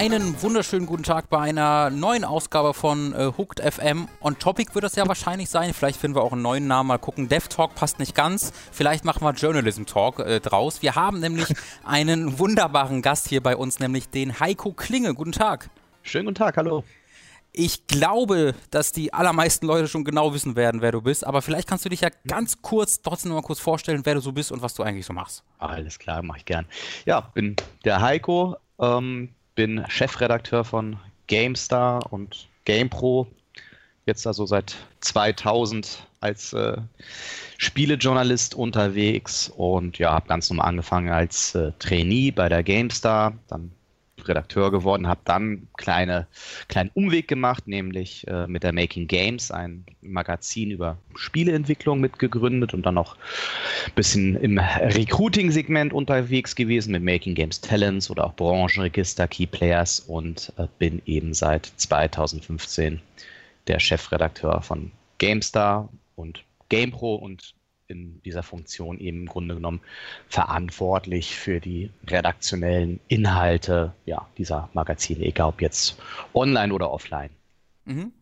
Einen wunderschönen guten Tag bei einer neuen Ausgabe von äh, Hooked FM. On Topic wird das ja wahrscheinlich sein. Vielleicht finden wir auch einen neuen Namen. Mal gucken. Dev Talk passt nicht ganz. Vielleicht machen wir Journalism Talk äh, draus. Wir haben nämlich einen wunderbaren Gast hier bei uns, nämlich den Heiko Klinge. Guten Tag. Schönen guten Tag, hallo. Ich glaube, dass die allermeisten Leute schon genau wissen werden, wer du bist, aber vielleicht kannst du dich ja ganz kurz, trotzdem noch mal kurz vorstellen, wer du so bist und was du eigentlich so machst. Alles klar, mache ich gern. Ja, bin der Heiko, ähm, bin Chefredakteur von GameStar und GamePro. Jetzt also seit 2000 als äh, Spielejournalist unterwegs und ja, habe ganz normal angefangen als äh, Trainee bei der GameStar, dann Redakteur geworden, habe dann kleine kleinen Umweg gemacht, nämlich äh, mit der Making Games, ein Magazin über Spieleentwicklung mitgegründet und dann noch ein bisschen im Recruiting-Segment unterwegs gewesen mit Making Games Talents oder auch Branchenregister, Key Players und äh, bin eben seit 2015 der Chefredakteur von GameStar und GamePro und in dieser Funktion eben im Grunde genommen verantwortlich für die redaktionellen Inhalte ja, dieser Magazine, egal ob jetzt online oder offline. Mhm.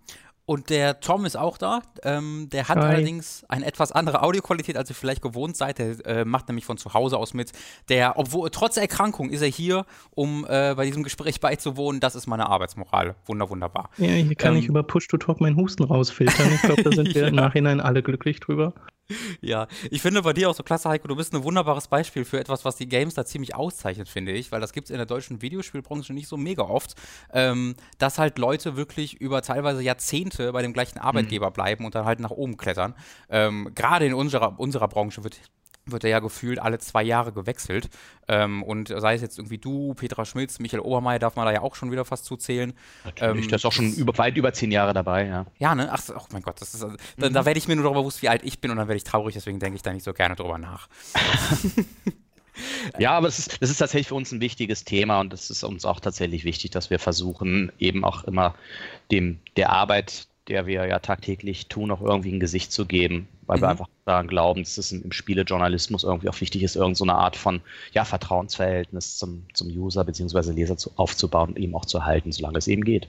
Und der Tom ist auch da. Ähm, der hat Hi. allerdings eine etwas andere Audioqualität, als ihr vielleicht gewohnt seid. Der äh, macht nämlich von zu Hause aus mit. Der, obwohl trotz Erkrankung ist er hier, um äh, bei diesem Gespräch beizuwohnen. Das ist meine Arbeitsmoral. Wunder, wunderbar. Ja, hier kann ähm, ich über Push-to-Talk meinen Husten rausfiltern. Ich glaube, da sind wir ja. im Nachhinein alle glücklich drüber. Ja, ich finde bei dir auch so klasse, Heiko, du bist ein wunderbares Beispiel für etwas, was die Games da ziemlich auszeichnet, finde ich, weil das gibt es in der deutschen Videospielbranche nicht so mega oft, ähm, dass halt Leute wirklich über teilweise Jahrzehnte bei dem gleichen Arbeitgeber mhm. bleiben und dann halt nach oben klettern. Ähm, Gerade in unserer, unserer Branche wird wird er ja gefühlt alle zwei Jahre gewechselt. Ähm, und sei es jetzt irgendwie du, Petra Schmitz, Michael Obermeier, darf man da ja auch schon wieder fast zuzählen. Natürlich, ähm, der ist auch schon über, weit über zehn Jahre dabei, ja. Ja, ne? Ach oh mein Gott, das ist, mhm. da, da werde ich mir nur darüber bewusst, wie alt ich bin und dann werde ich traurig, deswegen denke ich da nicht so gerne drüber nach. Ja, aber das ist, das ist tatsächlich für uns ein wichtiges Thema und es ist uns auch tatsächlich wichtig, dass wir versuchen, eben auch immer dem, der Arbeit der wir ja tagtäglich tun, auch irgendwie ein Gesicht zu geben, weil mhm. wir einfach daran glauben, dass es im Spielejournalismus irgendwie auch wichtig ist, irgendeine so Art von ja, Vertrauensverhältnis zum, zum User bzw. Leser zu, aufzubauen und eben auch zu halten, solange es eben geht.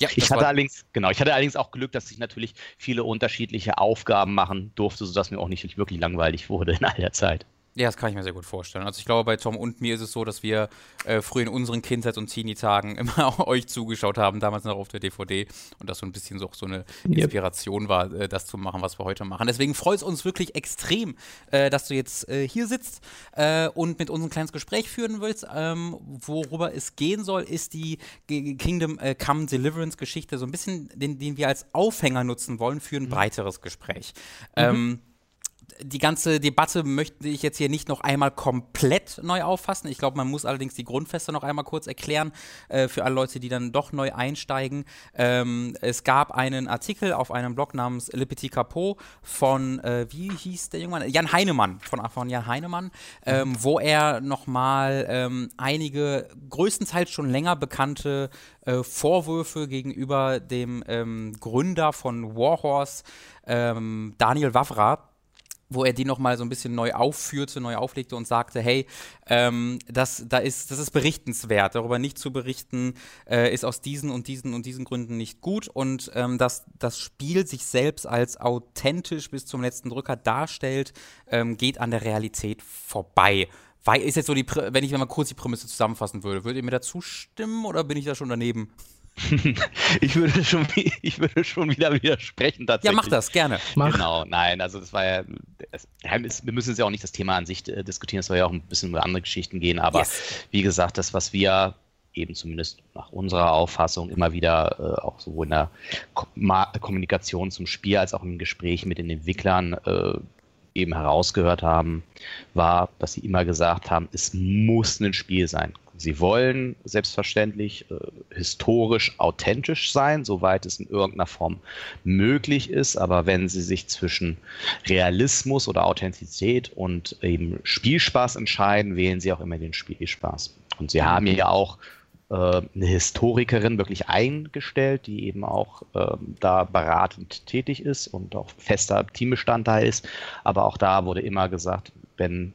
Ja, ich hatte allerdings, genau, ich hatte allerdings auch Glück, dass ich natürlich viele unterschiedliche Aufgaben machen durfte, sodass mir auch nicht wirklich langweilig wurde in all der Zeit. Ja, das kann ich mir sehr gut vorstellen. Also ich glaube, bei Tom und mir ist es so, dass wir äh, früher in unseren Kindheits- und Teenie-Tagen immer euch zugeschaut haben, damals noch auf der DVD und das so ein bisschen so, so eine Inspiration war, äh, das zu machen, was wir heute machen. Deswegen freut es uns wirklich extrem, äh, dass du jetzt äh, hier sitzt äh, und mit uns ein kleines Gespräch führen willst. Ähm, worüber es gehen soll, ist die Kingdom äh, Come Deliverance Geschichte, so ein bisschen, den, den wir als Aufhänger nutzen wollen für ein mhm. breiteres Gespräch. Mhm. Ähm, die ganze Debatte möchte ich jetzt hier nicht noch einmal komplett neu auffassen. Ich glaube, man muss allerdings die Grundfeste noch einmal kurz erklären äh, für alle Leute, die dann doch neu einsteigen. Ähm, es gab einen Artikel auf einem Blog namens Le Petit Capot von, äh, wie hieß der Junge? Jan Heinemann, von, von Jan Heinemann, ähm, wo er nochmal ähm, einige größtenteils schon länger bekannte äh, Vorwürfe gegenüber dem ähm, Gründer von Warhorse, ähm, Daniel Wawra, wo er die nochmal so ein bisschen neu aufführte, neu auflegte und sagte, hey, ähm, das, da ist, das ist berichtenswert. Darüber nicht zu berichten, äh, ist aus diesen und diesen und diesen Gründen nicht gut. Und ähm, dass das Spiel sich selbst als authentisch bis zum letzten Drücker darstellt, ähm, geht an der Realität vorbei. Weil ist jetzt so die, wenn ich mal kurz die Prämisse zusammenfassen würde, würdet ihr mir da zustimmen oder bin ich da schon daneben? ich, würde schon, ich würde schon wieder widersprechen tatsächlich. Ja, mach das, gerne. Mach. Genau, nein, also das war ja, das, wir müssen jetzt ja auch nicht das Thema an sich äh, diskutieren, es soll ja auch ein bisschen über andere Geschichten gehen, aber yes. wie gesagt, das, was wir eben zumindest nach unserer Auffassung immer wieder äh, auch sowohl in der Ko Kommunikation zum Spiel als auch im Gespräch mit den Entwicklern äh, eben herausgehört haben, war, dass sie immer gesagt haben, es muss ein Spiel sein. Sie wollen selbstverständlich äh, historisch authentisch sein, soweit es in irgendeiner Form möglich ist. Aber wenn Sie sich zwischen Realismus oder Authentizität und eben Spielspaß entscheiden, wählen Sie auch immer den Spielspaß. Und Sie haben ja auch äh, eine Historikerin wirklich eingestellt, die eben auch ähm, da beratend tätig ist und auch fester Teambestandteil ist. Aber auch da wurde immer gesagt, wenn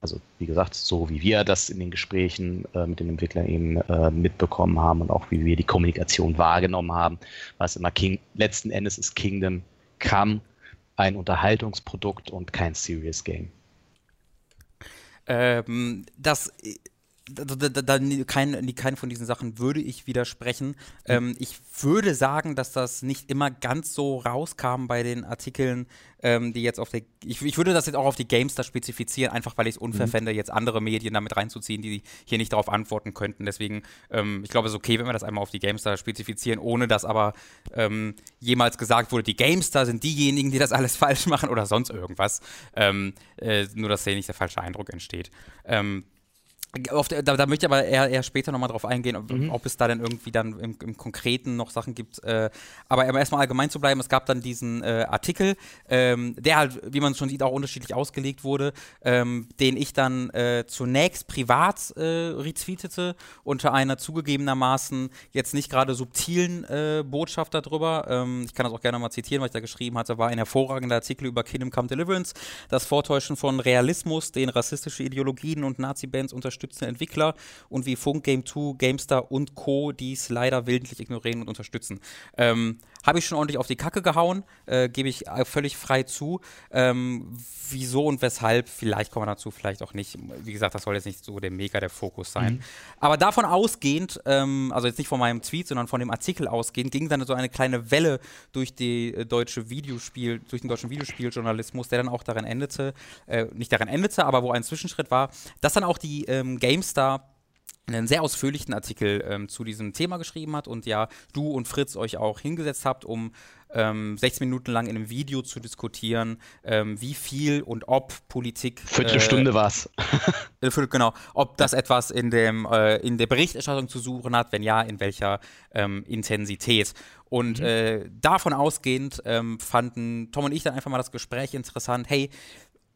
also wie gesagt, so wie wir das in den Gesprächen äh, mit den Entwicklern eben äh, mitbekommen haben und auch wie wir die Kommunikation wahrgenommen haben, war es immer King, letzten Endes ist Kingdom Come ein Unterhaltungsprodukt und kein Serious Game. Ähm, das da, da, da, kein, kein von diesen Sachen würde ich widersprechen. Mhm. Ähm, ich würde sagen, dass das nicht immer ganz so rauskam bei den Artikeln, ähm, die jetzt auf der. Ich, ich, würde das jetzt auch auf die Gamestar spezifizieren, einfach weil ich es unfair mhm. fände, jetzt andere Medien damit reinzuziehen, die hier nicht darauf antworten könnten. Deswegen, ähm, ich glaube, es ist okay, wenn wir das einmal auf die Gamestar spezifizieren, ohne dass aber ähm, jemals gesagt wurde, die Gamestar sind diejenigen, die das alles falsch machen oder sonst irgendwas. Ähm, äh, nur, dass hier nicht der falsche Eindruck entsteht. Ähm, der, da, da, möchte ich aber eher, eher später nochmal drauf eingehen, ob, mhm. ob, es da dann irgendwie dann im, im Konkreten noch Sachen gibt. Äh, aber erstmal allgemein zu bleiben, es gab dann diesen äh, Artikel, ähm, der halt, wie man schon sieht, auch unterschiedlich ausgelegt wurde, ähm, den ich dann äh, zunächst privat äh, retweetete, unter einer zugegebenermaßen jetzt nicht gerade subtilen äh, Botschaft darüber. Ähm, ich kann das auch gerne mal zitieren, was ich da geschrieben hatte, war ein hervorragender Artikel über Kingdom Come Deliverance, das Vortäuschen von Realismus, den rassistische Ideologien und Nazi-Bands unterstützen unterstützende Entwickler und wie Funk, Game 2, GameStar und Co. dies leider willentlich ignorieren und unterstützen. Ähm, Habe ich schon ordentlich auf die Kacke gehauen, äh, gebe ich äh, völlig frei zu. Ähm, wieso und weshalb, vielleicht kommen wir dazu, vielleicht auch nicht. Wie gesagt, das soll jetzt nicht so der mega der Fokus sein. Mhm. Aber davon ausgehend, ähm, also jetzt nicht von meinem Tweet, sondern von dem Artikel ausgehend, ging dann so eine kleine Welle durch die äh, deutsche Videospiel, durch den deutschen Videospieljournalismus, der dann auch darin endete, äh, nicht darin endete, aber wo ein Zwischenschritt war, dass dann auch die ähm, GameStar einen sehr ausführlichen Artikel ähm, zu diesem Thema geschrieben hat und ja, du und Fritz euch auch hingesetzt habt, um ähm, 16 Minuten lang in einem Video zu diskutieren, ähm, wie viel und ob Politik. Viertelstunde äh, war es. genau, ob das etwas in, dem, äh, in der Berichterstattung zu suchen hat, wenn ja, in welcher ähm, Intensität. Und mhm. äh, davon ausgehend ähm, fanden Tom und ich dann einfach mal das Gespräch interessant. Hey,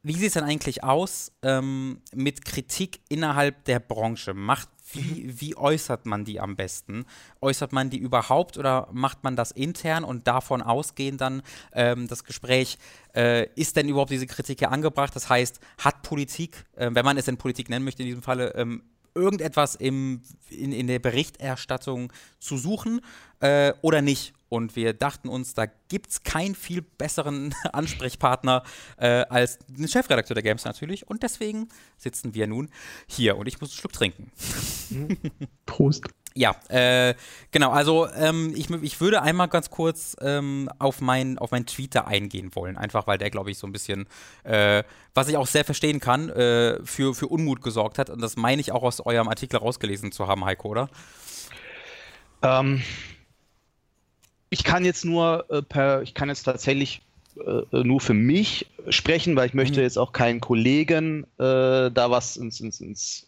wie sieht es denn eigentlich aus ähm, mit Kritik innerhalb der Branche? Macht wie, wie äußert man die am besten? Äußert man die überhaupt oder macht man das intern und davon ausgehend dann ähm, das Gespräch, äh, ist denn überhaupt diese Kritik hier angebracht? Das heißt, hat Politik, äh, wenn man es in Politik nennen möchte in diesem Falle, ähm, irgendetwas im, in, in der Berichterstattung zu suchen äh, oder nicht? Und wir dachten uns, da gibt es keinen viel besseren Ansprechpartner äh, als den Chefredakteur der Games natürlich. Und deswegen sitzen wir nun hier und ich muss einen Schluck trinken. Prost. Ja, äh, genau. Also ähm, ich, ich würde einmal ganz kurz ähm, auf, mein, auf meinen Tweet da eingehen wollen. Einfach weil der, glaube ich, so ein bisschen, äh, was ich auch sehr verstehen kann, äh, für, für Unmut gesorgt hat. Und das meine ich auch aus eurem Artikel rausgelesen zu haben, Heiko, oder? Ähm, ich kann jetzt nur äh, per, ich kann jetzt tatsächlich äh, nur für mich sprechen, weil ich möchte mhm. jetzt auch keinen Kollegen äh, da was ins, ins, ins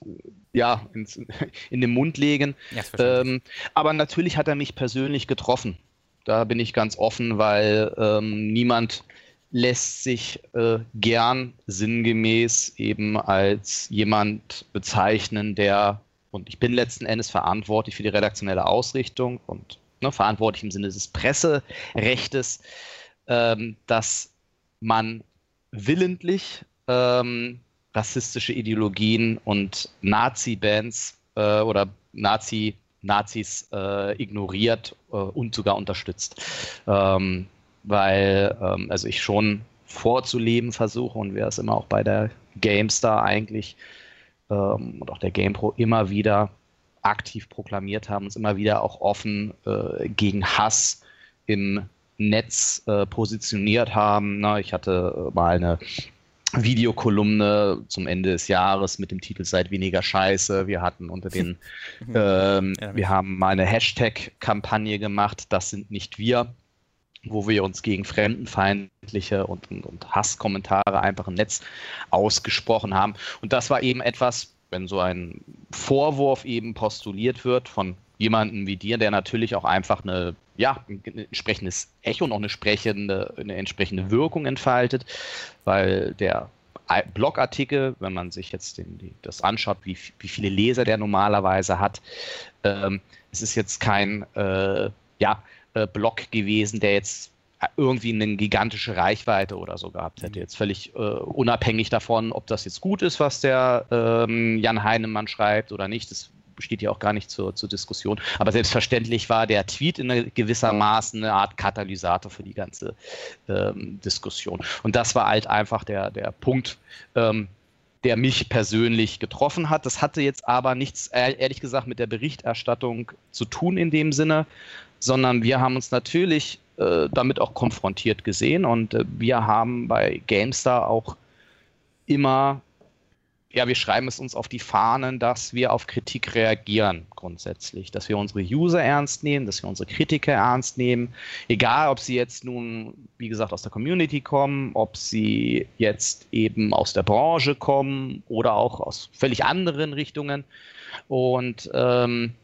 ja, ins, in den Mund legen. Ja, ähm, aber natürlich hat er mich persönlich getroffen. Da bin ich ganz offen, weil ähm, niemand lässt sich äh, gern sinngemäß eben als jemand bezeichnen, der, und ich bin letzten Endes verantwortlich für die redaktionelle Ausrichtung und ne, verantwortlich im Sinne des Presserechtes, ähm, dass man willentlich ähm, rassistische Ideologien und Nazi-Bands äh, oder Nazi, Nazis äh, ignoriert äh, und sogar unterstützt. Ähm, weil ähm, also ich schon vorzuleben versuche und wir es immer auch bei der GameStar eigentlich ähm, und auch der GamePro immer wieder aktiv proklamiert haben, uns immer wieder auch offen äh, gegen Hass im Netz äh, positioniert haben. Na, ich hatte äh, mal eine Videokolumne zum Ende des Jahres mit dem Titel Seid weniger Scheiße. Wir hatten unter den, ähm, ja, wir haben mal eine Hashtag-Kampagne gemacht, das sind nicht wir, wo wir uns gegen fremdenfeindliche und, und, und Hasskommentare einfach im Netz ausgesprochen haben. Und das war eben etwas, wenn so ein Vorwurf eben postuliert wird von jemandem wie dir, der natürlich auch einfach eine, ja, ein entsprechendes Echo und auch eine, sprechende, eine entsprechende Wirkung entfaltet, weil der Blogartikel, wenn man sich jetzt den, das anschaut, wie, wie viele Leser der normalerweise hat, ähm, es ist jetzt kein äh, ja, äh, Blog gewesen, der jetzt irgendwie eine gigantische Reichweite oder so gehabt hätte. Jetzt völlig äh, unabhängig davon, ob das jetzt gut ist, was der ähm, Jan Heinemann schreibt oder nicht. Das steht ja auch gar nicht zur, zur Diskussion. Aber selbstverständlich war der Tweet in gewissermaßen eine Art Katalysator für die ganze ähm, Diskussion. Und das war halt einfach der, der Punkt, ähm, der mich persönlich getroffen hat. Das hatte jetzt aber nichts, ehrlich gesagt, mit der Berichterstattung zu tun in dem Sinne, sondern wir haben uns natürlich äh, damit auch konfrontiert gesehen und äh, wir haben bei GameStar auch immer ja, wir schreiben es uns auf die Fahnen, dass wir auf Kritik reagieren grundsätzlich, dass wir unsere User ernst nehmen, dass wir unsere Kritiker ernst nehmen, egal ob sie jetzt nun, wie gesagt, aus der Community kommen, ob sie jetzt eben aus der Branche kommen oder auch aus völlig anderen Richtungen. Und ähm,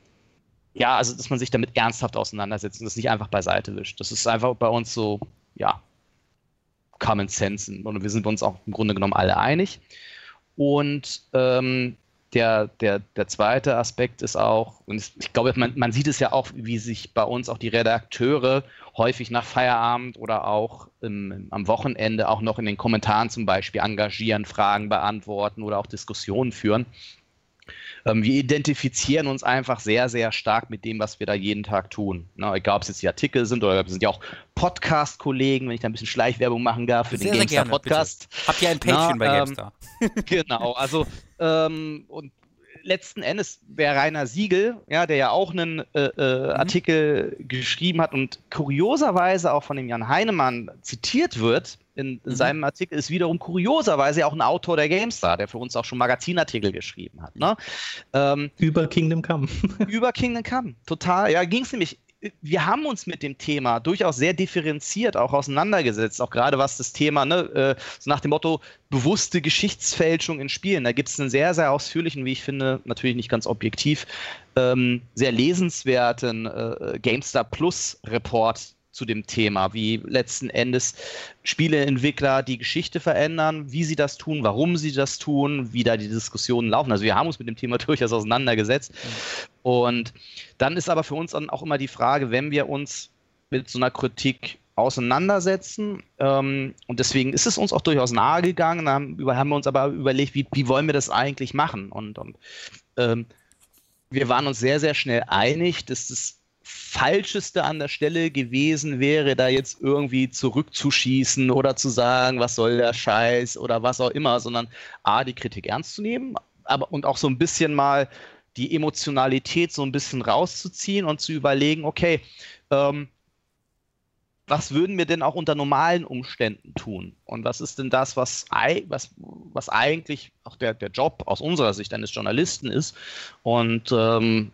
ja, also dass man sich damit ernsthaft auseinandersetzt und das nicht einfach beiseite wischt. Das ist einfach bei uns so, ja, Common Sense und wir sind uns auch im Grunde genommen alle einig. Und ähm, der, der, der zweite Aspekt ist auch, und ich glaube, man, man sieht es ja auch, wie sich bei uns auch die Redakteure häufig nach Feierabend oder auch im, am Wochenende auch noch in den Kommentaren zum Beispiel engagieren, Fragen beantworten oder auch Diskussionen führen. Ähm, wir identifizieren uns einfach sehr, sehr stark mit dem, was wir da jeden Tag tun. Ne, egal, ob es jetzt die Artikel sind oder wir sind ja auch Podcast-Kollegen, wenn ich da ein bisschen Schleichwerbung machen darf für sehr, den GameStar-Podcast. Habt ihr ein Päckchen bei ähm, GameStar? genau, also ähm, und letzten Endes der Rainer Siegel, ja, der ja auch einen äh, äh, mhm. Artikel geschrieben hat und kurioserweise auch von dem Jan Heinemann zitiert wird, in, in mhm. seinem Artikel ist wiederum kurioserweise auch ein Autor der GameStar, der für uns auch schon Magazinartikel geschrieben hat. Ne? Ähm, über Kingdom Come. über Kingdom Come, total. Ja, ging es nämlich wir haben uns mit dem Thema durchaus sehr differenziert auch auseinandergesetzt, auch gerade was das Thema, ne, äh, so nach dem Motto bewusste Geschichtsfälschung in Spielen. Da gibt es einen sehr, sehr ausführlichen, wie ich finde, natürlich nicht ganz objektiv, ähm, sehr lesenswerten äh, GameStar Plus Report zu dem Thema, wie letzten Endes Spieleentwickler die Geschichte verändern, wie sie das tun, warum sie das tun, wie da die Diskussionen laufen. Also wir haben uns mit dem Thema durchaus auseinandergesetzt. Und dann ist aber für uns dann auch immer die Frage, wenn wir uns mit so einer Kritik auseinandersetzen. Ähm, und deswegen ist es uns auch durchaus nahegegangen. Da haben, haben wir uns aber überlegt, wie, wie wollen wir das eigentlich machen? Und, und ähm, wir waren uns sehr, sehr schnell einig, dass das Falscheste an der Stelle gewesen wäre, da jetzt irgendwie zurückzuschießen oder zu sagen, was soll der Scheiß oder was auch immer, sondern A, die Kritik ernst zu nehmen, aber und auch so ein bisschen mal die Emotionalität so ein bisschen rauszuziehen und zu überlegen, okay, ähm, was würden wir denn auch unter normalen Umständen tun? Und was ist denn das, was, was, was eigentlich auch der, der Job aus unserer Sicht eines Journalisten ist? Und ähm,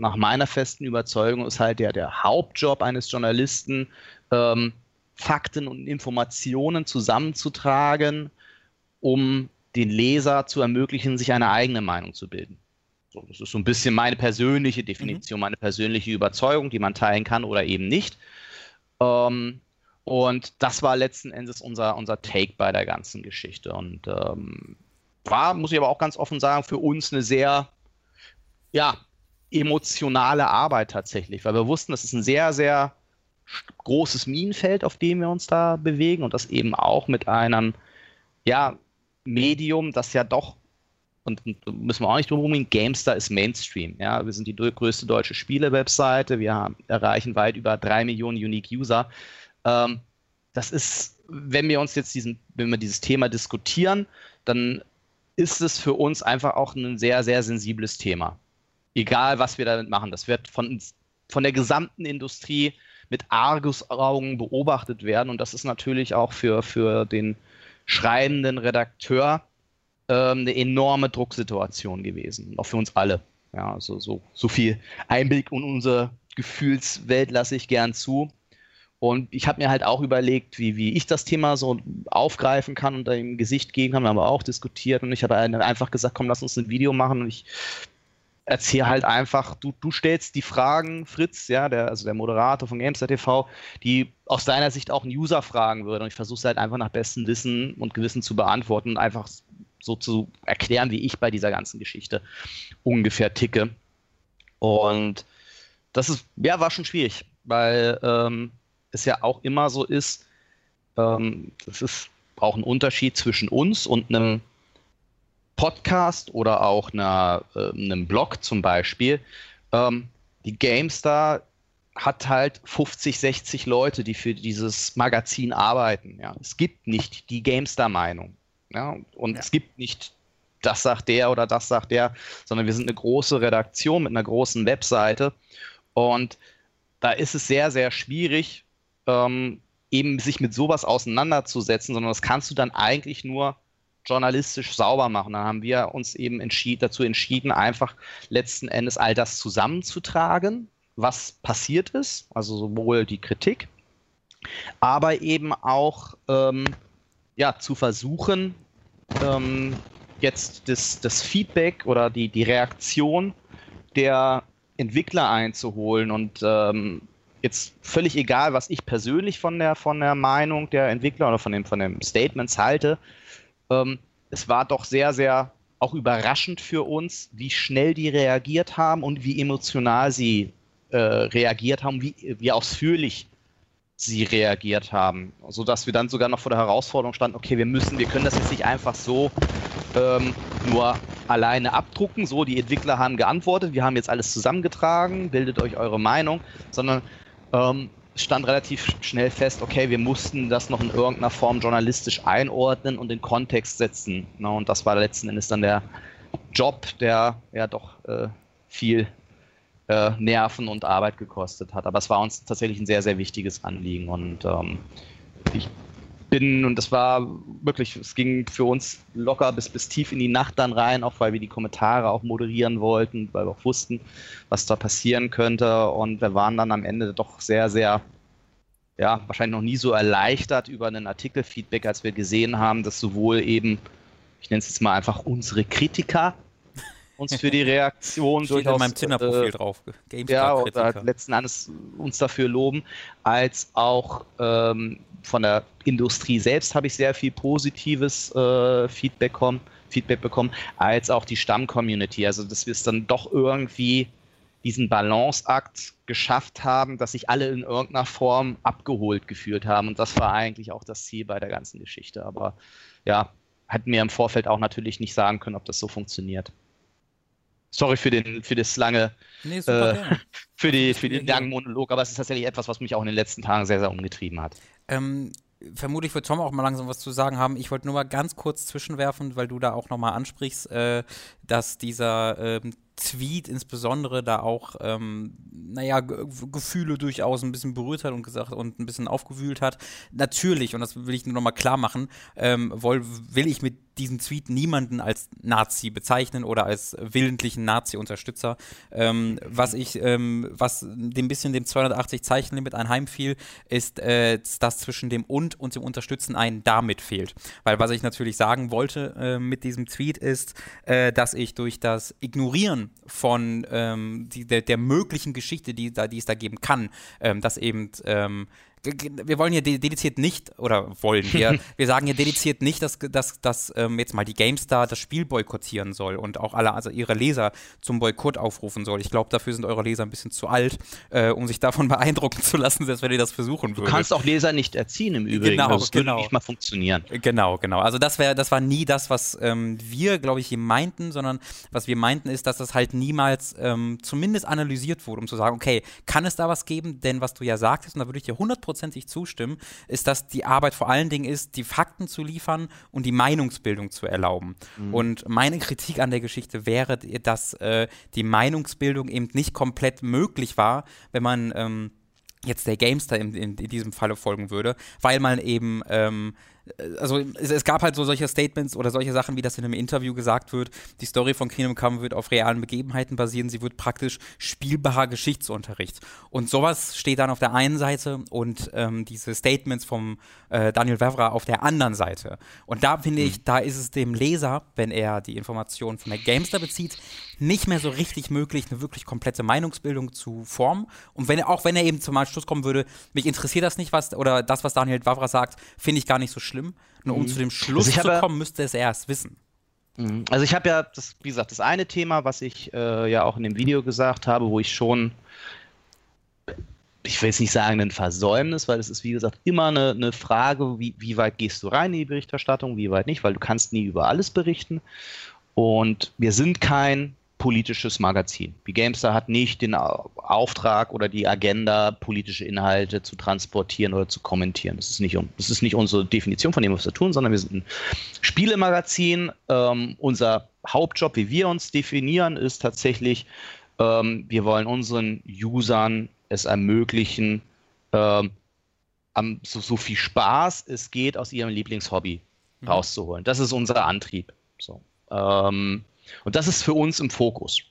nach meiner festen Überzeugung ist halt der, der Hauptjob eines Journalisten, ähm, Fakten und Informationen zusammenzutragen, um den Leser zu ermöglichen, sich eine eigene Meinung zu bilden. So, das ist so ein bisschen meine persönliche Definition, mhm. meine persönliche Überzeugung, die man teilen kann oder eben nicht. Ähm, und das war letzten Endes unser, unser Take bei der ganzen Geschichte. Und ähm, war, muss ich aber auch ganz offen sagen, für uns eine sehr, ja, emotionale Arbeit tatsächlich, weil wir wussten, das ist ein sehr, sehr großes Minenfeld, auf dem wir uns da bewegen und das eben auch mit einem ja, Medium, das ja doch, und, und müssen wir auch nicht drum rumgehen, GameStar ist Mainstream. Ja? Wir sind die größte deutsche Spiele-Webseite, wir haben, erreichen weit über drei Millionen Unique User. Ähm, das ist, wenn wir uns jetzt diesen, wenn wir dieses Thema diskutieren, dann ist es für uns einfach auch ein sehr, sehr sensibles Thema egal was wir damit machen. Das wird von, von der gesamten Industrie mit Argusaugen beobachtet werden. Und das ist natürlich auch für, für den schreibenden Redakteur ähm, eine enorme Drucksituation gewesen. Auch für uns alle. Ja, also so, so viel Einblick in unsere Gefühlswelt lasse ich gern zu. Und ich habe mir halt auch überlegt, wie, wie ich das Thema so aufgreifen kann und da im Gesicht geben kann. Wir haben auch diskutiert und ich habe einfach gesagt, komm, lass uns ein Video machen. Und ich erzähl halt einfach, du, du stellst die Fragen, Fritz, ja, der, also der Moderator von GameStar TV, die aus deiner Sicht auch ein User fragen würde. Und ich versuche es halt einfach nach bestem Wissen und Gewissen zu beantworten und einfach so zu erklären, wie ich bei dieser ganzen Geschichte ungefähr ticke. Und das ist, ja, war schon schwierig, weil ähm, es ja auch immer so ist, ähm, das ist auch ein Unterschied zwischen uns und einem Podcast oder auch einer, äh, einem Blog zum Beispiel. Ähm, die GameStar hat halt 50, 60 Leute, die für dieses Magazin arbeiten. Ja. Es gibt nicht die GameStar-Meinung. Ja. Und ja. es gibt nicht das sagt der oder das sagt der, sondern wir sind eine große Redaktion mit einer großen Webseite. Und da ist es sehr, sehr schwierig, ähm, eben sich mit sowas auseinanderzusetzen, sondern das kannst du dann eigentlich nur journalistisch sauber machen. Da haben wir uns eben entschied, dazu entschieden, einfach letzten Endes all das zusammenzutragen, was passiert ist, also sowohl die Kritik, aber eben auch ähm, ja, zu versuchen, ähm, jetzt das, das Feedback oder die, die Reaktion der Entwickler einzuholen und ähm, jetzt völlig egal, was ich persönlich von der, von der Meinung der Entwickler oder von, dem, von den Statements halte, ähm, es war doch sehr, sehr auch überraschend für uns, wie schnell die reagiert haben und wie emotional sie äh, reagiert haben, wie, wie ausführlich sie reagiert haben, sodass wir dann sogar noch vor der Herausforderung standen, okay, wir müssen, wir können das jetzt nicht einfach so ähm, nur alleine abdrucken, so die Entwickler haben geantwortet, wir haben jetzt alles zusammengetragen, bildet euch eure Meinung, sondern ähm, stand relativ schnell fest, okay, wir mussten das noch in irgendeiner Form journalistisch einordnen und in Kontext setzen. Ne? Und das war letzten Endes dann der Job, der ja doch äh, viel äh, Nerven und Arbeit gekostet hat. Aber es war uns tatsächlich ein sehr, sehr wichtiges Anliegen. Und ähm, ich bin, und das war wirklich, es ging für uns locker bis, bis tief in die Nacht dann rein, auch weil wir die Kommentare auch moderieren wollten, weil wir auch wussten, was da passieren könnte. Und wir waren dann am Ende doch sehr, sehr, ja, wahrscheinlich noch nie so erleichtert über einen Artikelfeedback, als wir gesehen haben, dass sowohl eben, ich nenne es jetzt mal einfach unsere Kritiker, uns für die Reaktion Steht durchaus, in meinem Tinder-Profil äh, drauf. ja, oder letzten Endes uns dafür loben, als auch ähm, von der Industrie selbst habe ich sehr viel positives äh, Feedback, bekommen, Feedback bekommen, als auch die Stamm-Community. Also, dass wir es dann doch irgendwie diesen Balanceakt geschafft haben, dass sich alle in irgendeiner Form abgeholt gefühlt haben. Und das war eigentlich auch das Ziel bei der ganzen Geschichte. Aber ja, hätten wir im Vorfeld auch natürlich nicht sagen können, ob das so funktioniert. Sorry für, den, für das lange, nee, äh, für, die, für den langen Monolog, aber es ist tatsächlich etwas, was mich auch in den letzten Tagen sehr, sehr umgetrieben hat. Ähm, vermutlich wird Tom auch mal langsam was zu sagen haben. Ich wollte nur mal ganz kurz zwischenwerfen, weil du da auch nochmal ansprichst, äh, dass dieser ähm, Tweet insbesondere da auch, ähm, naja, Gefühle durchaus ein bisschen berührt hat und gesagt und ein bisschen aufgewühlt hat. Natürlich, und das will ich nur nochmal klar machen, ähm, will, will ich mit diesen Tweet niemanden als Nazi bezeichnen oder als willentlichen Nazi-Unterstützer. Ähm, was ich, ähm, was dem bisschen dem 280 Zeichenlimit anheimfiel, ist, äh, dass zwischen dem und und dem Unterstützen ein damit fehlt. Weil was ich natürlich sagen wollte äh, mit diesem Tweet ist, äh, dass ich durch das Ignorieren von ähm, die, der, der, möglichen Geschichte, die, die es da geben kann, ähm, dass eben ähm, wir wollen hier dediziert nicht, oder wollen, wir, wir sagen hier dediziert nicht, dass, dass, dass ähm, jetzt mal die GameStar das Spiel boykottieren soll und auch alle, also ihre Leser zum Boykott aufrufen soll. Ich glaube, dafür sind eure Leser ein bisschen zu alt, äh, um sich davon beeindrucken zu lassen, selbst wenn ihr das versuchen würdet. Du kannst auch Leser nicht erziehen im Übrigen. Genau, also das genau. nicht mal funktionieren. Genau, genau. Also das wäre, das war nie das, was ähm, wir, glaube ich, hier meinten, sondern was wir meinten ist, dass das halt niemals ähm, zumindest analysiert wurde, um zu sagen, okay, kann es da was geben? Denn was du ja sagtest, und da würde ich dir 100% hundertprozentig zustimmen, ist, dass die Arbeit vor allen Dingen ist, die Fakten zu liefern und die Meinungsbildung zu erlauben. Mhm. Und meine Kritik an der Geschichte wäre, dass äh, die Meinungsbildung eben nicht komplett möglich war, wenn man ähm, jetzt der Gamester in, in, in, diesem Falle folgen würde, weil man eben ähm, also es, es, gab halt so solche Statements oder solche Sachen, wie das in einem Interview gesagt wird. Die Story von Kingdom Come wird auf realen Begebenheiten basieren. Sie wird praktisch spielbarer Geschichtsunterricht. Und sowas steht dann auf der einen Seite und ähm, diese Statements vom äh, Daniel Wevra auf der anderen Seite. Und da finde ich, mhm. da ist es dem Leser, wenn er die Informationen von der Gamester bezieht, nicht mehr so richtig möglich, eine wirklich komplette Meinungsbildung zu formen. Und wenn auch wenn er eben zum Schluss kommen würde, mich interessiert das nicht, was, oder das, was Daniel Wavra sagt, finde ich gar nicht so schlimm. Nur um mhm. zu dem Schluss also zu kommen, müsste es erst wissen. Mhm. Also ich habe ja, das, wie gesagt, das eine Thema, was ich äh, ja auch in dem Video gesagt habe, wo ich schon ich will jetzt nicht sagen ein Versäumnis, weil es ist, wie gesagt, immer eine, eine Frage, wie, wie weit gehst du rein in die Berichterstattung, wie weit nicht, weil du kannst nie über alles berichten. Und wir sind kein politisches Magazin. Die Gamestar hat nicht den Auftrag oder die Agenda, politische Inhalte zu transportieren oder zu kommentieren. Das ist nicht, das ist nicht unsere Definition von dem, was wir tun, sondern wir sind ein Spielemagazin. Ähm, unser Hauptjob, wie wir uns definieren, ist tatsächlich, ähm, wir wollen unseren Usern es ermöglichen, ähm, so, so, viel Spaß es geht aus ihrem Lieblingshobby mhm. rauszuholen. Das ist unser Antrieb. So. Ähm, und das ist für uns im Fokus.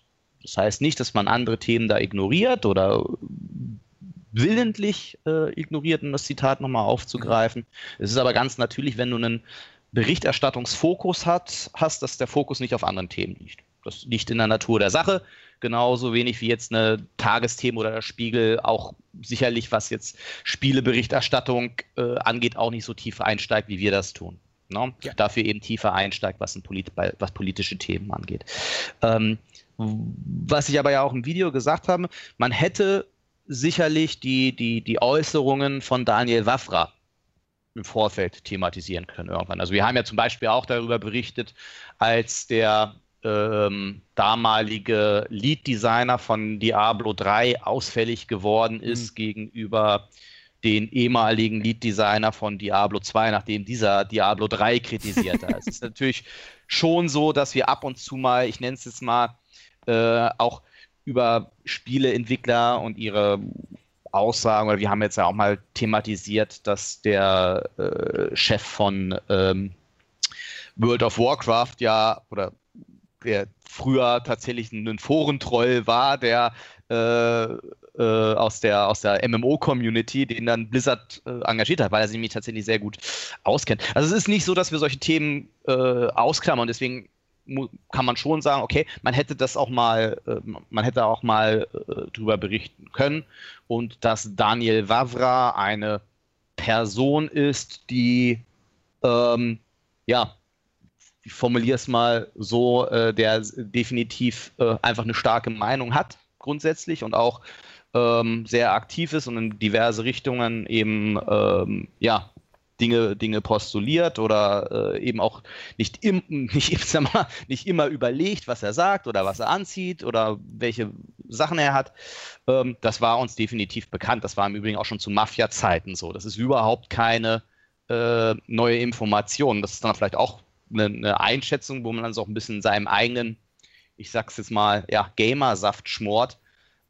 Das heißt nicht, dass man andere Themen da ignoriert oder willentlich äh, ignoriert, um das Zitat nochmal aufzugreifen. Es ist aber ganz natürlich, wenn du einen Berichterstattungsfokus hat, hast, dass der Fokus nicht auf anderen Themen liegt. Das liegt in der Natur der Sache, genauso wenig wie jetzt eine Tagesthemen oder der Spiegel auch sicherlich, was jetzt Spieleberichterstattung äh, angeht, auch nicht so tief einsteigt, wie wir das tun. Ne? Ja. Dafür eben tiefer einsteigt, was, Polit was politische Themen angeht. Ähm, was ich aber ja auch im Video gesagt habe, man hätte sicherlich die, die, die Äußerungen von Daniel Wafra im Vorfeld thematisieren können irgendwann. Also wir haben ja zum Beispiel auch darüber berichtet, als der ähm, damalige Lead-Designer von Diablo 3 ausfällig geworden ist mhm. gegenüber den ehemaligen Lead-Designer von Diablo 2, nachdem dieser Diablo 3 kritisiert hat. es ist natürlich schon so, dass wir ab und zu mal, ich nenne es jetzt mal, äh, auch über Spieleentwickler und ihre Aussagen, oder wir haben jetzt ja auch mal thematisiert, dass der äh, Chef von ähm, World of Warcraft ja, oder der früher tatsächlich ein Forentroll war, der äh, äh, aus der, aus der MMO-Community, den dann Blizzard äh, engagiert hat, weil er sich nämlich tatsächlich sehr gut auskennt. Also es ist nicht so, dass wir solche Themen äh, ausklammern deswegen kann man schon sagen, okay, man hätte das auch mal, äh, man hätte auch mal äh, drüber berichten können und dass Daniel Wavra eine Person ist, die ähm, ja, ich formuliere es mal so, äh, der definitiv äh, einfach eine starke Meinung hat, grundsätzlich und auch ähm, sehr aktiv ist und in diverse Richtungen eben ähm, ja, Dinge, Dinge postuliert oder äh, eben auch nicht, im, nicht, mal, nicht immer überlegt, was er sagt oder was er anzieht oder welche Sachen er hat. Ähm, das war uns definitiv bekannt. Das war im Übrigen auch schon zu Mafia-Zeiten so. Das ist überhaupt keine äh, neue Information. Das ist dann vielleicht auch eine, eine, Einschätzung, wo man dann so ein bisschen in seinem eigenen, ich sag's jetzt mal, ja, Gamersaft schmort.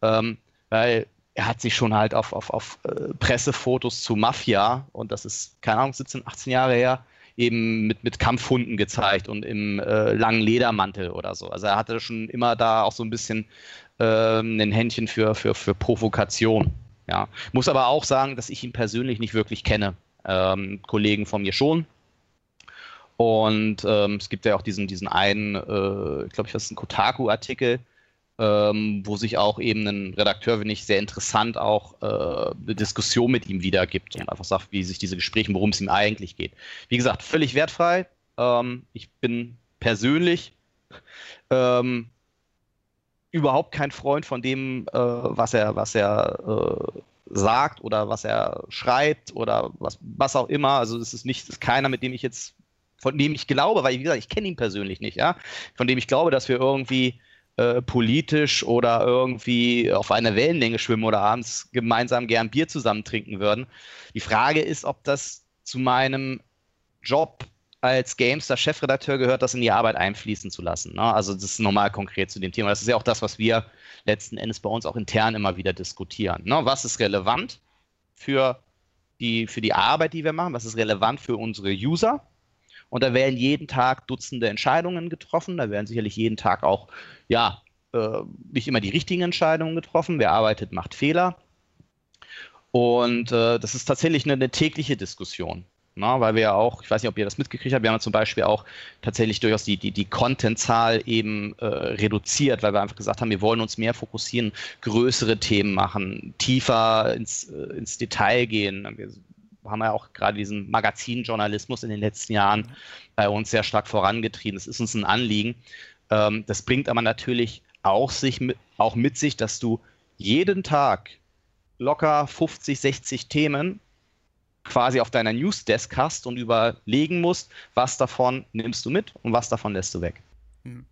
Ähm, weil er hat sich schon halt auf, auf, auf äh, Pressefotos zu Mafia, und das ist, keine Ahnung, 17, 18 Jahre her, eben mit, mit Kampfhunden gezeigt und im äh, langen Ledermantel oder so. Also er hatte schon immer da auch so ein bisschen äh, ein Händchen für, für, für Provokation. Ja. Muss aber auch sagen, dass ich ihn persönlich nicht wirklich kenne. Ähm, Kollegen von mir schon. Und ähm, es gibt ja auch diesen, diesen einen, äh, ich glaube, ich weiß, ein Kotaku-Artikel, ähm, wo sich auch eben ein Redakteur, finde ich, sehr interessant auch äh, eine Diskussion mit ihm wiedergibt und einfach sagt, wie sich diese Gespräche, worum es ihm eigentlich geht. Wie gesagt, völlig wertfrei. Ähm, ich bin persönlich ähm, überhaupt kein Freund von dem, äh, was er, was er äh, sagt oder was er schreibt oder was, was auch immer. Also es ist nicht, es ist keiner, mit dem ich jetzt, von dem ich glaube, weil wie gesagt, ich kenne ihn persönlich nicht, ja, von dem ich glaube, dass wir irgendwie äh, politisch oder irgendwie auf einer Wellenlänge schwimmen oder abends gemeinsam gern Bier zusammen trinken würden. Die Frage ist, ob das zu meinem Job als Gamestar-Chefredakteur gehört, das in die Arbeit einfließen zu lassen. Ne? Also das ist normal konkret zu dem Thema. Das ist ja auch das, was wir letzten Endes bei uns auch intern immer wieder diskutieren. Ne? Was ist relevant für die, für die Arbeit, die wir machen? Was ist relevant für unsere User? Und da werden jeden Tag Dutzende Entscheidungen getroffen. Da werden sicherlich jeden Tag auch, ja, äh, nicht immer die richtigen Entscheidungen getroffen. Wer arbeitet, macht Fehler. Und äh, das ist tatsächlich eine, eine tägliche Diskussion. Na, weil wir ja auch, ich weiß nicht, ob ihr das mitgekriegt habt, wir haben ja zum Beispiel auch tatsächlich durchaus die, die, die Content-Zahl eben äh, reduziert, weil wir einfach gesagt haben, wir wollen uns mehr fokussieren, größere Themen machen, tiefer ins, äh, ins Detail gehen. Wir haben ja auch gerade diesen Magazinjournalismus in den letzten Jahren bei uns sehr stark vorangetrieben. Das ist uns ein Anliegen. Ähm, das bringt aber natürlich auch, sich mit, auch mit sich, dass du jeden Tag locker 50, 60 Themen quasi auf deiner Newsdesk hast und überlegen musst, was davon nimmst du mit und was davon lässt du weg. Hm.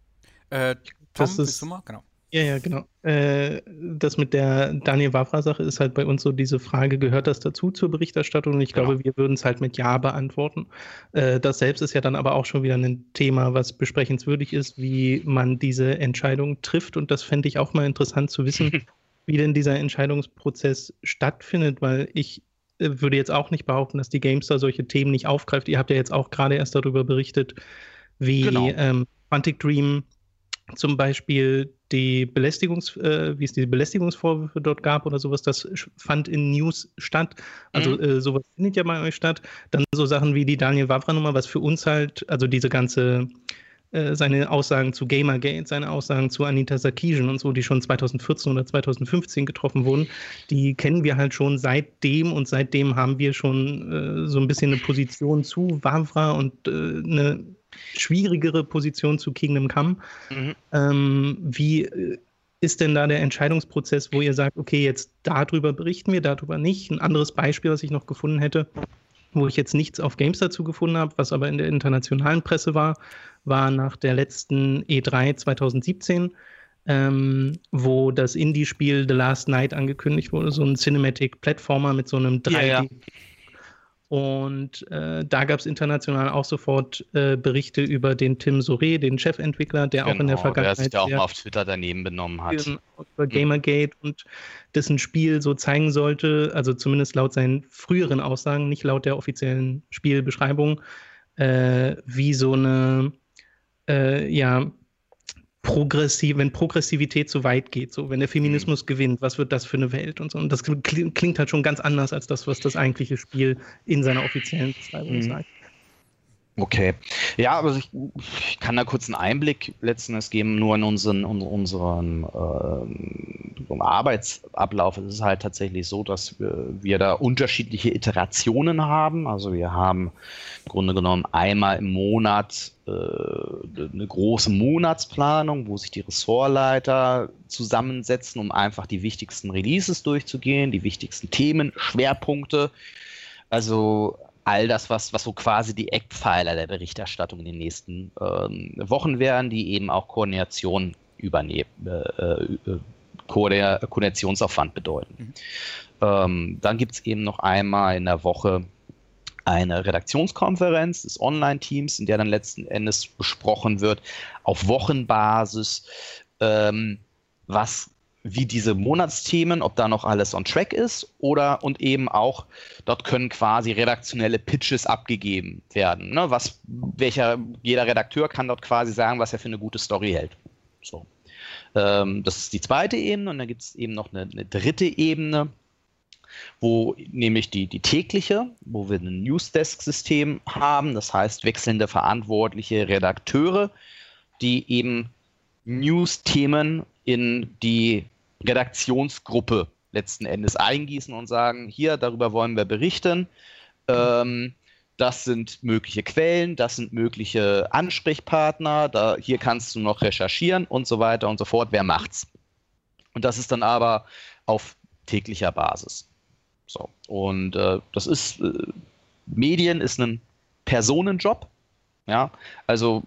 Äh, Tom, das ist, du mal? Genau. Ja, ja, genau. Äh, das mit der Daniel Wavra-Sache ist halt bei uns so diese Frage, gehört das dazu zur Berichterstattung? Und ich genau. glaube, wir würden es halt mit Ja beantworten. Äh, das selbst ist ja dann aber auch schon wieder ein Thema, was besprechenswürdig ist, wie man diese Entscheidung trifft. Und das fände ich auch mal interessant zu wissen, wie denn dieser Entscheidungsprozess stattfindet, weil ich äh, würde jetzt auch nicht behaupten, dass die Gamestar solche Themen nicht aufgreift. Ihr habt ja jetzt auch gerade erst darüber berichtet, wie genau. ähm, Quantic Dream zum Beispiel die Belästigungs, äh, wie es die Belästigungsvorwürfe dort gab oder sowas, das fand in News statt. Also mhm. äh, sowas findet ja bei euch statt. Dann so Sachen wie die Daniel Wavra-Nummer, was für uns halt, also diese ganze äh, seine Aussagen zu Gamergate, seine Aussagen zu Anita Sarkeesian und so, die schon 2014 oder 2015 getroffen wurden, die kennen wir halt schon seitdem und seitdem haben wir schon äh, so ein bisschen eine Position zu Wavra und äh, eine schwierigere Position zu Kingdom Come. Mhm. Ähm, wie äh, ist denn da der Entscheidungsprozess, wo ihr sagt, okay, jetzt darüber berichten wir, darüber nicht? Ein anderes Beispiel, was ich noch gefunden hätte, wo ich jetzt nichts auf Games dazu gefunden habe, was aber in der internationalen Presse war, war nach der letzten E3 2017, ähm, wo das Indie-Spiel The Last Night angekündigt wurde, so ein Cinematic-Plattformer mit so einem 3D. Ja, ja. Und äh, da gab es international auch sofort äh, Berichte über den Tim Sore, den Chefentwickler, der genau, auch in der Vergangenheit. Der sich da auch mal auf Twitter daneben benommen hat. Über mhm. Gamergate mhm. und dessen Spiel so zeigen sollte, also zumindest laut seinen früheren Aussagen, nicht laut der offiziellen Spielbeschreibung, äh, wie so eine äh, ja, progressiv, wenn Progressivität zu weit geht, so wenn der Feminismus mhm. gewinnt, was wird das für eine Welt und so. Und das klingt halt schon ganz anders als das, was das eigentliche Spiel in seiner offiziellen Beschreibung mhm. sagt. Okay. Ja, also ich, ich, kann da kurz einen Einblick letztendlich geben, nur in unseren, in unseren äh, Arbeitsablauf. Es ist halt tatsächlich so, dass wir, wir, da unterschiedliche Iterationen haben. Also wir haben im Grunde genommen einmal im Monat äh, eine große Monatsplanung, wo sich die Ressortleiter zusammensetzen, um einfach die wichtigsten Releases durchzugehen, die wichtigsten Themen, Schwerpunkte. Also all das, was, was so quasi die Eckpfeiler der Berichterstattung in den nächsten ähm, Wochen wären, die eben auch Koordination übernehmen, äh, äh, Koordinationsaufwand bedeuten. Mhm. Ähm, dann gibt es eben noch einmal in der Woche eine Redaktionskonferenz des Online-Teams, in der dann letzten Endes besprochen wird, auf Wochenbasis, ähm, was wie diese Monatsthemen, ob da noch alles on track ist oder und eben auch, dort können quasi redaktionelle Pitches abgegeben werden. Ne? Was, welcher, jeder Redakteur kann dort quasi sagen, was er für eine gute Story hält. So. Ähm, das ist die zweite Ebene und dann gibt es eben noch eine, eine, dritte Ebene, wo nämlich die, die tägliche, wo wir ein Newsdesk-System haben, das heißt wechselnde verantwortliche Redakteure, die eben News-Themen in die Redaktionsgruppe letzten Endes eingießen und sagen, hier, darüber wollen wir berichten. Ähm, das sind mögliche Quellen, das sind mögliche Ansprechpartner, da, hier kannst du noch recherchieren und so weiter und so fort. Wer macht's? Und das ist dann aber auf täglicher Basis. So. Und äh, das ist, äh, Medien ist ein Personenjob. Ja, also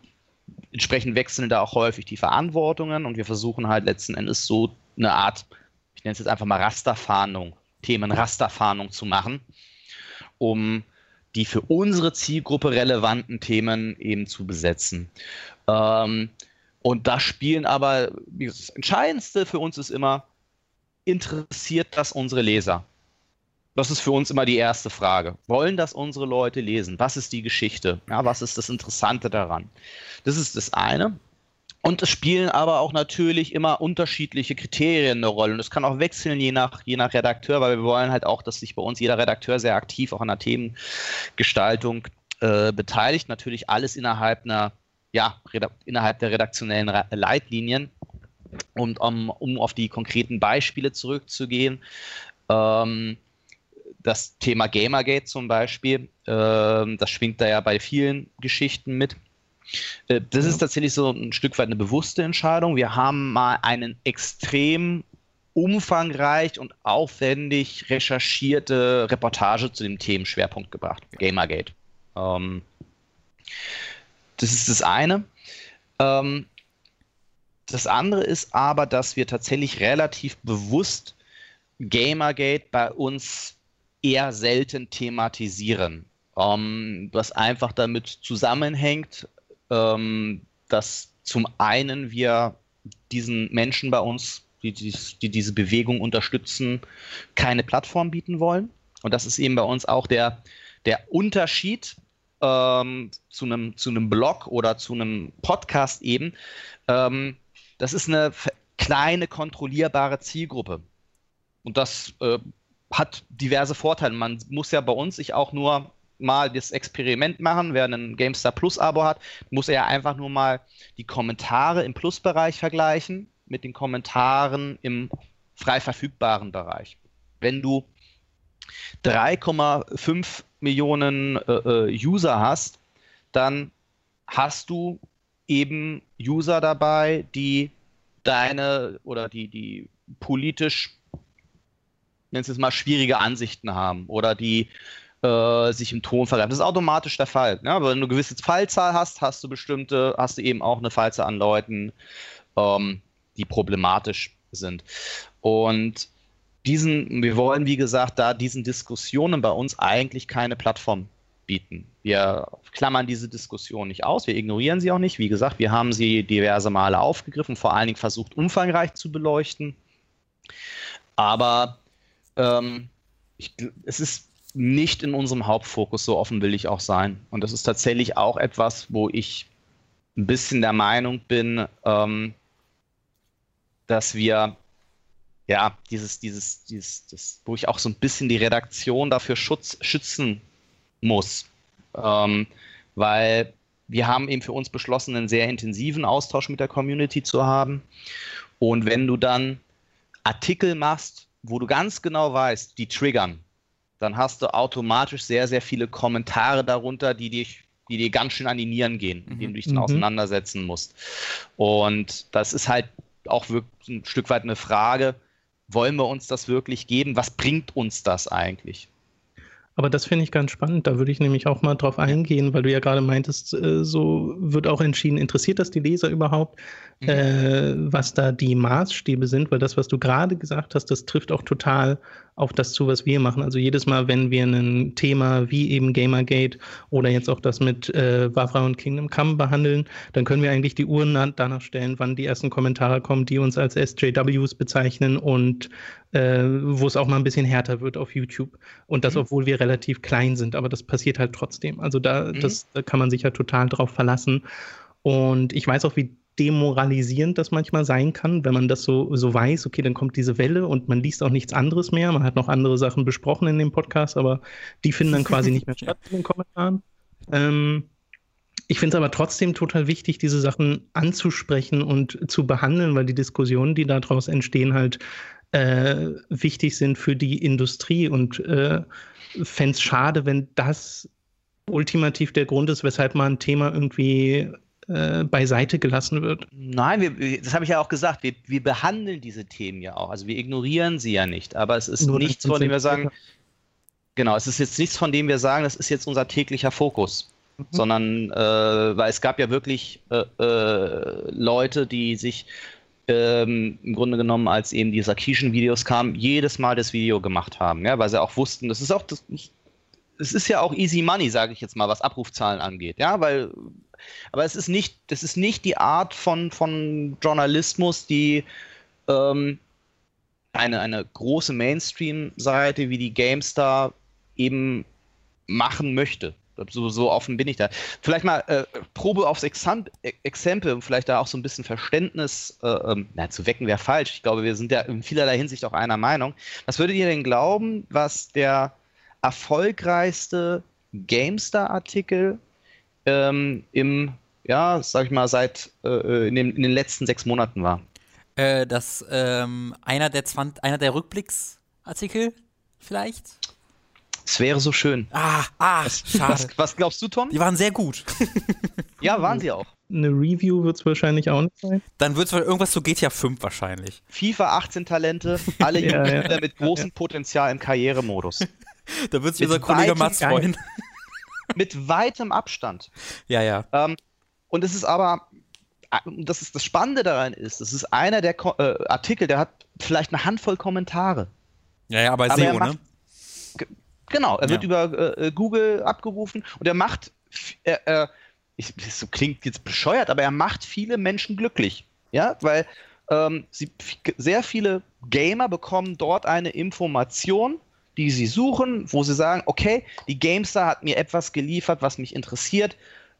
entsprechend wechseln da auch häufig die Verantwortungen und wir versuchen halt letzten Endes so eine Art, ich nenne es jetzt einfach mal Rasterfahndung, Themenrasterfahndung zu machen, um die für unsere Zielgruppe relevanten Themen eben zu besetzen. Ähm, und da spielen aber, das Entscheidendste für uns ist immer, interessiert das unsere Leser? Das ist für uns immer die erste Frage. Wollen das unsere Leute lesen? Was ist die Geschichte? Ja, was ist das Interessante daran? Das ist das eine. Und es spielen aber auch natürlich immer unterschiedliche Kriterien eine Rolle. Und es kann auch wechseln, je nach, je nach Redakteur, weil wir wollen halt auch, dass sich bei uns jeder Redakteur sehr aktiv auch an der Themengestaltung äh, beteiligt. Natürlich alles innerhalb einer, ja, innerhalb der redaktionellen Leitlinien. Und um, um auf die konkreten Beispiele zurückzugehen, ähm, das Thema Gamergate zum Beispiel, äh, das schwingt da ja bei vielen Geschichten mit. Äh, das ist tatsächlich so ein Stück weit eine bewusste Entscheidung. Wir haben mal einen extrem umfangreich und aufwendig recherchierte Reportage zu dem Themenschwerpunkt gebracht, Gamergate. Ähm, das ist das eine. Ähm, das andere ist aber, dass wir tatsächlich relativ bewusst Gamergate bei uns eher selten thematisieren. Ähm, was einfach damit zusammenhängt, ähm, dass zum einen wir diesen Menschen bei uns, die, die, die, diese Bewegung unterstützen, keine Plattform bieten wollen. Und das ist eben bei uns auch der, der Unterschied ähm, zu, einem, zu einem Blog oder zu einem Podcast eben. Ähm, das ist eine kleine, kontrollierbare Zielgruppe. Und das äh, hat diverse Vorteile. Man muss ja bei uns sich auch nur mal das Experiment machen. Wer ein GameStar Plus Abo hat, muss er ja einfach nur mal die Kommentare im Plus-Bereich vergleichen mit den Kommentaren im frei verfügbaren Bereich. Wenn du 3,5 Millionen äh, äh, User hast, dann hast du eben User dabei, die deine oder die, die politisch, nenn es mal, schwierige Ansichten haben oder die äh, sich im Ton vergreifen. Das ist automatisch der Fall. Ne? Aber wenn du eine gewisse Fallzahl hast, hast du bestimmte, hast du eben auch eine Fallzahl an Leuten, ähm, die problematisch sind. Und diesen, wir wollen, wie gesagt, da diesen Diskussionen bei uns eigentlich keine Plattform bieten. Wir klammern diese Diskussion nicht aus, wir ignorieren sie auch nicht. Wie gesagt, wir haben sie diverse Male aufgegriffen, vor allen Dingen versucht, umfangreich zu beleuchten. Aber ähm, ich, es ist nicht in unserem Hauptfokus, so offen will ich auch sein. Und das ist tatsächlich auch etwas, wo ich ein bisschen der Meinung bin, ähm, dass wir ja dieses, dieses, dieses, das, wo ich auch so ein bisschen die Redaktion dafür schutz, schützen muss. Ähm, weil wir haben eben für uns beschlossen, einen sehr intensiven Austausch mit der Community zu haben. Und wenn du dann Artikel machst, wo du ganz genau weißt, die triggern, dann hast du automatisch sehr, sehr viele Kommentare darunter, die dich die dir ganz schön an die Nieren gehen, mit denen du dich dann mhm. auseinandersetzen musst. Und das ist halt auch wirklich ein Stück weit eine Frage, wollen wir uns das wirklich geben? Was bringt uns das eigentlich? Aber das finde ich ganz spannend. Da würde ich nämlich auch mal drauf eingehen, weil du ja gerade meintest, äh, so wird auch entschieden, interessiert das die Leser überhaupt, mhm. äh, was da die Maßstäbe sind? Weil das, was du gerade gesagt hast, das trifft auch total auf das zu, was wir machen. Also jedes Mal, wenn wir ein Thema wie eben Gamergate oder jetzt auch das mit äh, Wafra und Kingdom Come behandeln, dann können wir eigentlich die Uhren danach stellen, wann die ersten Kommentare kommen, die uns als SJWs bezeichnen und äh, wo es auch mal ein bisschen härter wird auf YouTube. Und das, mhm. obwohl wir relativ klein sind, aber das passiert halt trotzdem. Also da, mhm. das, da kann man sich ja total drauf verlassen. Und ich weiß auch, wie demoralisierend das manchmal sein kann, wenn man das so, so weiß, okay, dann kommt diese Welle und man liest auch nichts anderes mehr. Man hat noch andere Sachen besprochen in dem Podcast, aber die finden dann quasi nicht mehr statt in den Kommentaren. Ähm, ich finde es aber trotzdem total wichtig, diese Sachen anzusprechen und zu behandeln, weil die Diskussionen, die daraus entstehen, halt äh, wichtig sind für die Industrie und äh, fände es schade, wenn das ultimativ der Grund ist, weshalb man ein Thema irgendwie äh, beiseite gelassen wird. Nein, wir, das habe ich ja auch gesagt, wir, wir, behandeln diese Themen ja auch. Also wir ignorieren sie ja nicht. Aber es ist Nur nichts, von dem wir sagen, genau, es ist jetzt nichts, von dem wir sagen, das ist jetzt unser täglicher Fokus. Mhm. Sondern, äh, weil es gab ja wirklich äh, äh Leute, die sich ähm, im Grunde genommen, als eben die Sarkisian-Videos kamen, jedes Mal das Video gemacht haben, ja, weil sie auch wussten, das ist auch das, es ist ja auch easy money, sage ich jetzt mal, was Abrufzahlen angeht, ja, weil aber es ist nicht, das ist nicht die Art von, von Journalismus, die ähm, eine, eine große Mainstream-Seite wie die GameStar eben machen möchte. So, so offen bin ich da. Vielleicht mal äh, Probe aufs Exam Exempel, um vielleicht da auch so ein bisschen Verständnis äh, ähm, na, zu wecken, wäre falsch. Ich glaube, wir sind ja in vielerlei Hinsicht auch einer Meinung. Was würdet ihr denn glauben, was der erfolgreichste GameStar-Artikel ähm, im, ja, sag ich mal, seit äh, in, den, in, den, letzten sechs Monaten war? Äh, das ähm, einer der 20, einer der Rückblicksartikel vielleicht? Es wäre so schön. Ah, ah, was, schade. Was, was, glaubst du, Tom? Die waren sehr gut. ja, waren sie auch. eine Review wird es wahrscheinlich auch nicht sein. Dann wird es irgendwas zu GTA 5 wahrscheinlich. FIFA 18 Talente, alle ja, ja, mit großem. Potenzial im Karrieremodus. da wird sich unser Kollege Mats freuen. Mit weitem Abstand. Ja, ja. Ähm, und es ist aber, äh, das ist das Spannende daran ist, es ist einer der Ko äh, Artikel, der hat vielleicht eine Handvoll Kommentare. Ja, ja, aber, aber SEO, macht, ne? Genau, er wird über äh, Google abgerufen und er macht, er, er, ich, das klingt jetzt bescheuert, aber er macht viele Menschen glücklich. Ja, weil ähm, sie, sehr viele Gamer bekommen dort eine Information, die sie suchen, wo sie sagen, okay, die GameStar hat mir etwas geliefert, was mich interessiert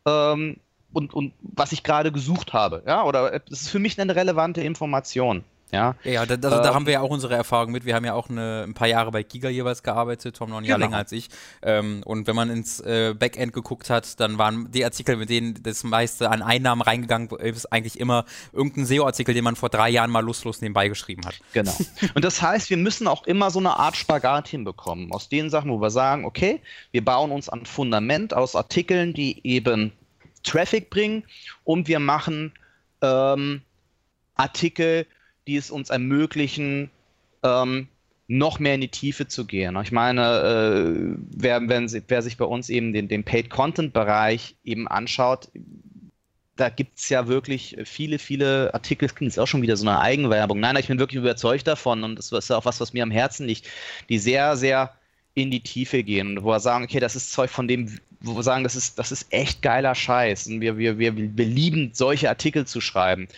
ähm, und, und was ich gerade gesucht habe. Ja, oder es ist für mich eine relevante Information. Ja, ja da, also, ähm, da haben wir ja auch unsere Erfahrung mit. Wir haben ja auch eine, ein paar Jahre bei Giga jeweils gearbeitet, Tom noch ein Jahr genau. länger als ich. Ähm, und wenn man ins äh, Backend geguckt hat, dann waren die Artikel, mit denen das meiste an Einnahmen reingegangen ist, eigentlich immer irgendein SEO-Artikel, den man vor drei Jahren mal lustlos nebenbei geschrieben hat. Genau. Und das heißt, wir müssen auch immer so eine Art Spagat hinbekommen. Aus den Sachen, wo wir sagen, okay, wir bauen uns ein Fundament aus Artikeln, die eben Traffic bringen und wir machen ähm, Artikel, die es uns ermöglichen, ähm, noch mehr in die Tiefe zu gehen. Ich meine, äh, wer, wenn, wer, sich bei uns eben den, den Paid-Content-Bereich eben anschaut, da gibt es ja wirklich viele, viele Artikel, das klingt jetzt auch schon wieder so eine Eigenwerbung. Nein, ich bin wirklich überzeugt davon und das ist auch was, was mir am Herzen liegt, die sehr, sehr in die Tiefe gehen und wo wir sagen, okay, das ist Zeug, von dem, wo wir sagen, das ist, das ist echt geiler Scheiß. Und wir, wir, wir, wir lieben solche Artikel zu schreiben.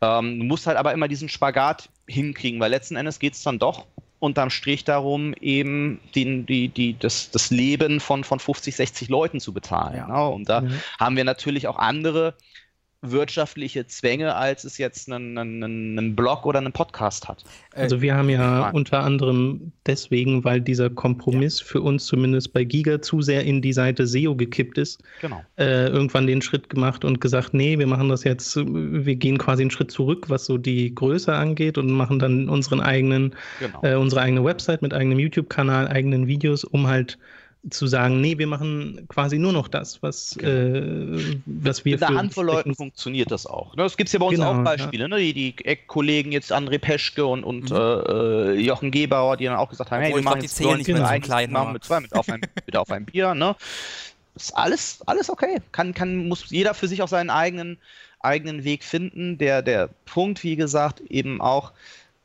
Ähm, du musst halt aber immer diesen Spagat hinkriegen, weil letzten Endes geht es dann doch unterm Strich darum, eben den, die, die, das, das Leben von, von 50, 60 Leuten zu bezahlen. Ja. Ne? Und da mhm. haben wir natürlich auch andere wirtschaftliche Zwänge, als es jetzt einen, einen, einen Blog oder einen Podcast hat. Also wir haben ja unter anderem deswegen, weil dieser Kompromiss ja. für uns zumindest bei Giga zu sehr in die Seite SEO gekippt ist, genau. äh, irgendwann den Schritt gemacht und gesagt, nee, wir machen das jetzt, wir gehen quasi einen Schritt zurück, was so die Größe angeht und machen dann unseren eigenen, genau. äh, unsere eigene Website mit eigenem YouTube-Kanal, eigenen Videos, um halt zu sagen, nee, wir machen quasi nur noch das, was, genau. äh, was wir Mit einer Handvoll Leuten funktioniert das auch. Das gibt es ja bei uns genau, auch Beispiele, ja. ne? die, die Eck-Kollegen jetzt André Peschke und, und mhm. äh, Jochen Gebauer, die dann auch gesagt haben, hey, wir machen jetzt die nicht mehr so klein, machen mit zwei, mit auf ein, mit auf ein Bier, ne? Ist alles, alles okay. Kann, kann, muss jeder für sich auch seinen eigenen, eigenen Weg finden. Der, der Punkt, wie gesagt, eben auch,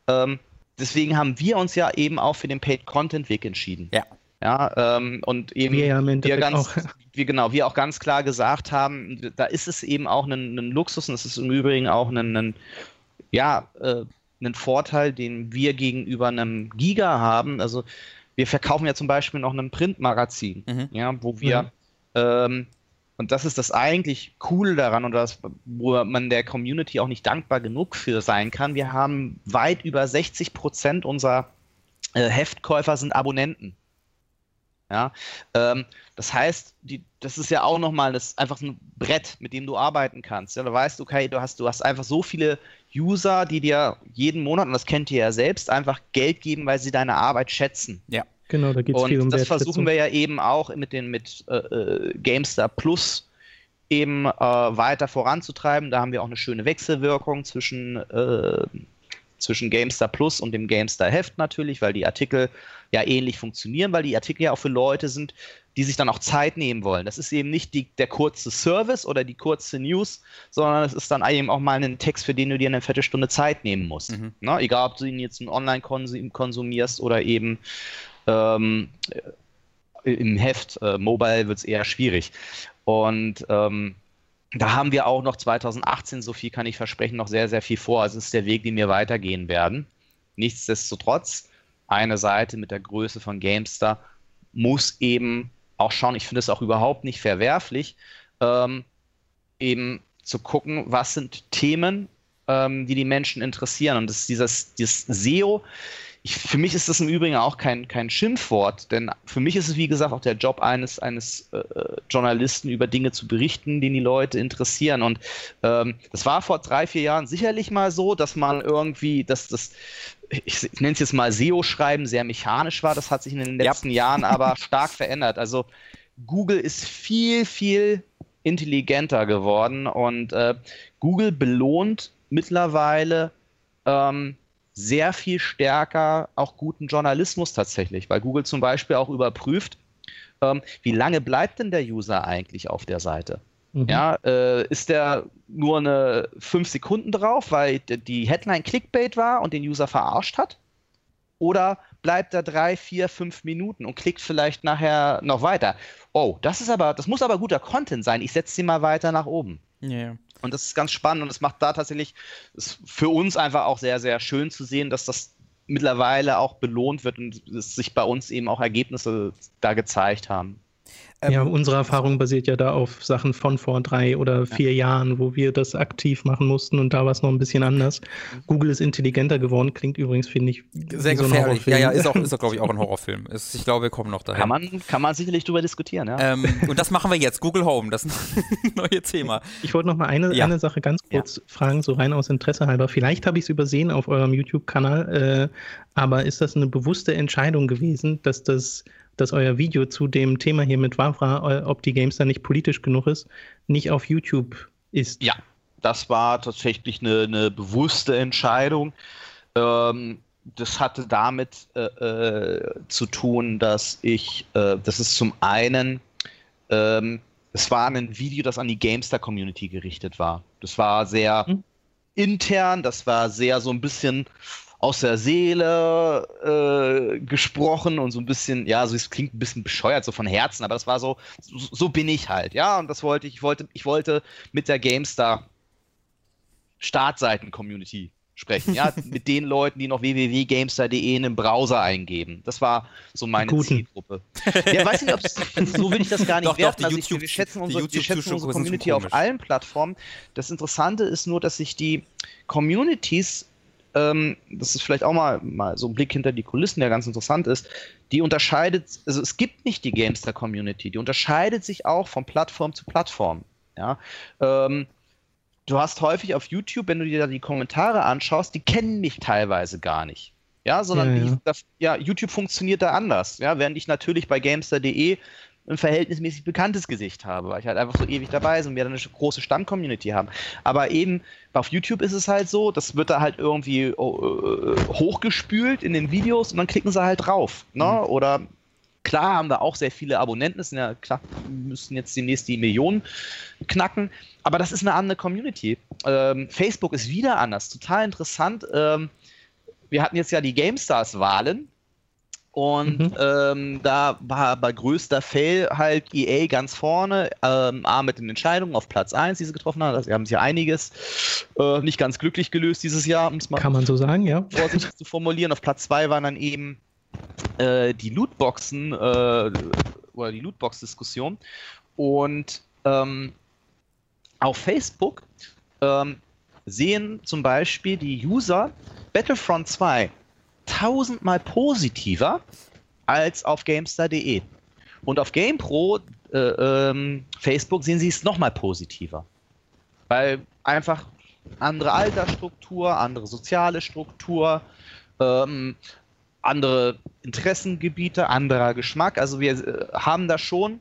ähm, deswegen haben wir uns ja eben auch für den Paid-Content-Weg entschieden. Ja. Ja, ähm, und eben wir, ja wir ganz, auch. wir genau, wir auch ganz klar gesagt haben, da ist es eben auch ein, ein Luxus und es ist im Übrigen auch ein, ein ja, äh, ein Vorteil, den wir gegenüber einem Giga haben. Also wir verkaufen ja zum Beispiel noch ein Printmagazin, mhm. ja, wo wir mhm. ähm, und das ist das eigentlich Coole daran und das, wo man der Community auch nicht dankbar genug für sein kann. Wir haben weit über 60 Prozent unserer äh, Heftkäufer sind Abonnenten. Ja, ähm, das heißt, die, das ist ja auch nochmal das, einfach ein Brett, mit dem du arbeiten kannst. Ja, du weißt, okay, du hast, du hast einfach so viele User, die dir jeden Monat, und das kennt ihr ja selbst, einfach Geld geben, weil sie deine Arbeit schätzen. Ja. Genau, da geht es viel um das versuchen wir ja eben auch mit den mit äh, äh, GameStar Plus eben äh, weiter voranzutreiben. Da haben wir auch eine schöne Wechselwirkung zwischen äh, zwischen GameStar Plus und dem GameStar Heft natürlich, weil die Artikel ja ähnlich funktionieren, weil die Artikel ja auch für Leute sind, die sich dann auch Zeit nehmen wollen. Das ist eben nicht die, der kurze Service oder die kurze News, sondern es ist dann eben auch mal ein Text, für den du dir eine Viertelstunde Zeit nehmen musst. Mhm. Ne? Egal, ob du ihn jetzt online konsumierst oder eben ähm, im Heft. Äh, mobile wird es eher schwierig. Und ähm, da haben wir auch noch 2018, so viel kann ich versprechen, noch sehr, sehr viel vor. Also es ist der Weg, den wir weitergehen werden. Nichtsdestotrotz, eine Seite mit der Größe von GameStar muss eben auch schauen, ich finde es auch überhaupt nicht verwerflich, ähm, eben zu gucken, was sind Themen, ähm, die die Menschen interessieren. Und das ist dieses, dieses SEO, ich, für mich ist das im Übrigen auch kein, kein Schimpfwort, denn für mich ist es, wie gesagt, auch der Job eines, eines äh, Journalisten, über Dinge zu berichten, die die Leute interessieren. Und ähm, das war vor drei, vier Jahren sicherlich mal so, dass man irgendwie, dass das, ich nenne es jetzt mal SEO-Schreiben, sehr mechanisch war. Das hat sich in den letzten ja. Jahren aber stark verändert. Also Google ist viel, viel intelligenter geworden und äh, Google belohnt mittlerweile ähm, sehr viel stärker auch guten Journalismus tatsächlich, weil Google zum Beispiel auch überprüft, ähm, wie lange bleibt denn der User eigentlich auf der Seite? Mhm. Ja, äh, ist der nur eine 5 Sekunden drauf, weil die Headline Clickbait war und den User verarscht hat? Oder bleibt er drei, vier, fünf Minuten und klickt vielleicht nachher noch weiter? Oh, das ist aber, das muss aber guter Content sein. Ich setze sie mal weiter nach oben. Yeah. Und das ist ganz spannend und es macht da tatsächlich für uns einfach auch sehr, sehr schön zu sehen, dass das mittlerweile auch belohnt wird und es sich bei uns eben auch Ergebnisse da gezeigt haben. Ähm, ja, unsere Erfahrung basiert ja da auf Sachen von vor drei oder vier ja. Jahren, wo wir das aktiv machen mussten und da war es noch ein bisschen anders. Google ist intelligenter geworden, klingt übrigens, finde ich, sehr so gefährlich. Ja, ja, ist auch, ist auch glaube ich, auch ein Horrorfilm. Ist, ich glaube, wir kommen noch dahin. Kann man, kann man sicherlich drüber diskutieren, ja. Ähm, und das machen wir jetzt, Google Home, das neue Thema. Ich wollte noch mal eine, ja. eine Sache ganz kurz ja. fragen, so rein aus Interesse halber. Vielleicht habe ich es übersehen auf eurem YouTube-Kanal, äh, aber ist das eine bewusste Entscheidung gewesen, dass das dass euer Video zu dem Thema hier mit Wavra, ob die Games da nicht politisch genug ist, nicht auf YouTube ist. Ja, das war tatsächlich eine, eine bewusste Entscheidung. Ähm, das hatte damit äh, äh, zu tun, dass ich, äh, das ist zum einen, ähm, es war ein Video, das an die Gamestar-Community gerichtet war. Das war sehr hm. intern, das war sehr so ein bisschen aus der Seele äh, gesprochen und so ein bisschen, ja, so es klingt ein bisschen bescheuert, so von Herzen, aber das war so, so, so bin ich halt, ja, und das wollte ich, ich wollte, ich wollte mit der GameStar Startseiten-Community sprechen, ja, mit den Leuten, die noch www.gamestar.de in den Browser eingeben. Das war so meine Zielgruppe. Ja, weiß nicht, ob so will ich das gar nicht doch, werten. Doch, also ich, wir schätzen unsere, wir schätzen unsere Community auf allen Plattformen. Das Interessante ist nur, dass sich die Communities ähm, das ist vielleicht auch mal, mal so ein Blick hinter die Kulissen, der ganz interessant ist, die unterscheidet, also es gibt nicht die Gamester-Community, die unterscheidet sich auch von Plattform zu Plattform. Ja? Ähm, du hast häufig auf YouTube, wenn du dir da die Kommentare anschaust, die kennen mich teilweise gar nicht. Ja, sondern ja, ja. Ich, das, ja, YouTube funktioniert da anders. Ja, während ich natürlich bei Gamester.de ein verhältnismäßig bekanntes Gesicht habe, weil ich halt einfach so ewig dabei bin und wir dann eine große Stamm-Community haben. Aber eben auf YouTube ist es halt so, das wird da halt irgendwie oh, äh, hochgespült in den Videos und dann klicken sie halt drauf. Ne? Mhm. Oder klar haben wir auch sehr viele Abonnenten, sind ja klar, müssen jetzt demnächst die Millionen knacken, aber das ist eine andere Community. Ähm, Facebook ist wieder anders, total interessant. Ähm, wir hatten jetzt ja die GameStars-Wahlen und mhm. ähm, da war bei größter Fail halt EA ganz vorne, ähm, A mit den Entscheidungen auf Platz 1, die sie getroffen haben. Also, sie haben sich ja einiges äh, nicht ganz glücklich gelöst dieses Jahr, um es mal Kann man so sagen, ja. vorsichtig zu formulieren. Auf Platz 2 waren dann eben äh, die Lootboxen äh, oder die Lootbox-Diskussion. Und ähm, auf Facebook ähm, sehen zum Beispiel die User Battlefront 2 tausendmal positiver als auf GameStar.de. Und auf GamePro, äh, ähm, Facebook, sehen sie es nochmal positiver. Weil einfach andere Altersstruktur, andere soziale Struktur, ähm, andere Interessengebiete, anderer Geschmack. Also wir äh, haben da schon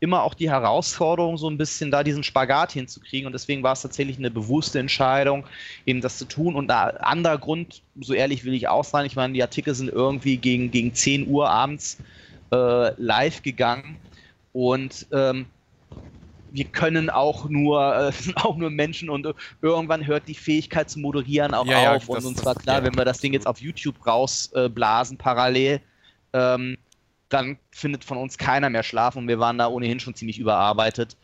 immer auch die Herausforderung, so ein bisschen da diesen Spagat hinzukriegen. Und deswegen war es tatsächlich eine bewusste Entscheidung, eben das zu tun. Und ein anderer Grund, so ehrlich will ich auch sein, ich meine, die Artikel sind irgendwie gegen, gegen 10 Uhr abends äh, live gegangen. Und ähm, wir können auch nur, äh, sind auch nur Menschen und irgendwann hört die Fähigkeit zu moderieren auch ja, auf. Ja, und uns war klar, ja, wenn wir das Ding jetzt auf YouTube rausblasen äh, parallel, ähm, dann findet von uns keiner mehr schlafen und wir waren da ohnehin schon ziemlich überarbeitet.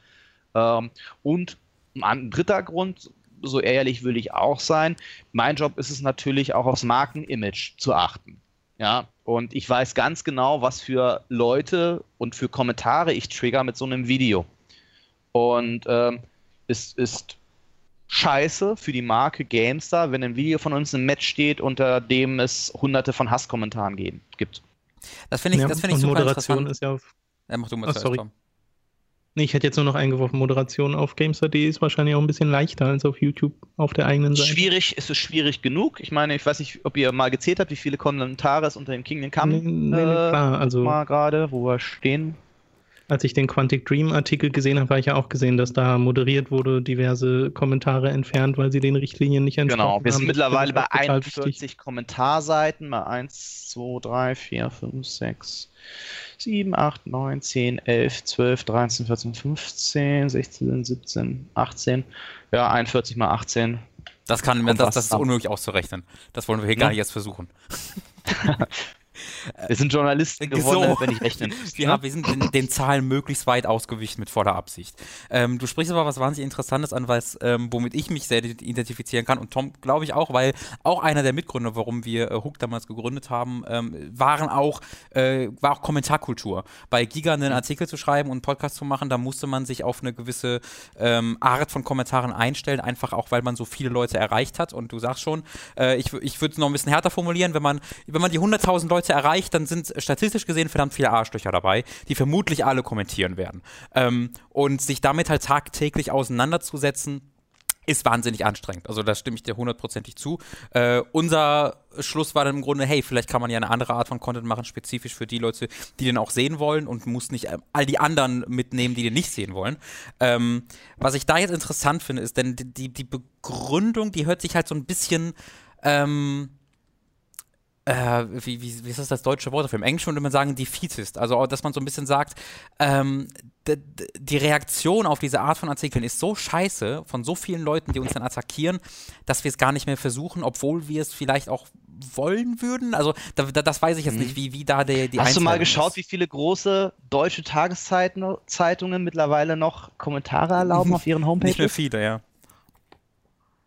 Ähm, und ein dritter Grund, so ehrlich will ich auch sein, mein Job ist es natürlich auch aufs Markenimage zu achten. Ja, und ich weiß ganz genau, was für Leute und für Kommentare ich trigger mit so einem Video. Und ähm, es ist scheiße für die Marke GameStar, wenn ein Video von uns im Match steht, unter dem es hunderte von Hasskommentaren gibt. Das finde ich, ja, das find ich super Moderation ist ja auf. Ja, mach du mal oh, sorry. Nee, ich hätte jetzt nur noch eingeworfen, Moderation auf GameStar.de ist wahrscheinlich auch ein bisschen leichter als auf YouTube auf der eigenen Seite. Schwierig, ist es schwierig genug. Ich meine, ich weiß nicht, ob ihr mal gezählt habt, wie viele Kommentare es unter dem Kingdom Come nee, nee, äh, klar, also mal gerade, wo wir stehen. Als ich den Quantic Dream Artikel gesehen habe, habe ich ja auch gesehen, dass da moderiert wurde, diverse Kommentare entfernt, weil sie den Richtlinien nicht entsprechen. Genau, wir sind haben. mittlerweile bei 41 wichtig. Kommentarseiten, bei 1, 2, 3, 4, 5, 6, 7, 8, 9, 10, 11, 12, 13, 14, 15, 16, 17, 18. Ja, 41 mal 18. Das kann, das, das ist unmöglich auszurechnen. Das wollen wir hier ja. gar nicht erst versuchen. Wir sind Journalisten geworden, so. wenn ich rechnen muss. Ja, ne? wir sind den, den, Zahlen möglichst weit ausgewichen mit voller Absicht. Ähm, du sprichst aber was wahnsinnig Interessantes an, was, ähm, womit ich mich sehr identifizieren kann und Tom, glaube ich, auch, weil auch einer der Mitgründer, warum wir äh, Hook damals gegründet haben, ähm, waren auch, äh, war auch Kommentarkultur. Bei Giga einen Artikel zu schreiben und einen Podcast zu machen, da musste man sich auf eine gewisse ähm, Art von Kommentaren einstellen, einfach auch, weil man so viele Leute erreicht hat. Und du sagst schon, äh, ich, ich würde es noch ein bisschen härter formulieren, wenn man, wenn man die 100.000 Leute erreicht, dann sind statistisch gesehen verdammt viele Arschlöcher dabei, die vermutlich alle kommentieren werden. Ähm, und sich damit halt tagtäglich auseinanderzusetzen, ist wahnsinnig anstrengend. Also da stimme ich dir hundertprozentig zu. Äh, unser Schluss war dann im Grunde, hey, vielleicht kann man ja eine andere Art von Content machen, spezifisch für die Leute, die den auch sehen wollen und muss nicht äh, all die anderen mitnehmen, die den nicht sehen wollen. Ähm, was ich da jetzt interessant finde, ist, denn die, die Begründung, die hört sich halt so ein bisschen ähm, äh, wie, wie, wie ist das das deutsche Wort dafür? Im Englischen würde man sagen defeatist. Also, dass man so ein bisschen sagt, ähm, die Reaktion auf diese Art von Artikeln ist so scheiße von so vielen Leuten, die uns dann attackieren, dass wir es gar nicht mehr versuchen, obwohl wir es vielleicht auch wollen würden. Also, da, da, das weiß ich jetzt mhm. nicht, wie, wie da der, die Hast du mal geschaut, ist. wie viele große deutsche Tageszeitungen mittlerweile noch Kommentare erlauben auf ihren Homepages? Nicht mehr viele, ja.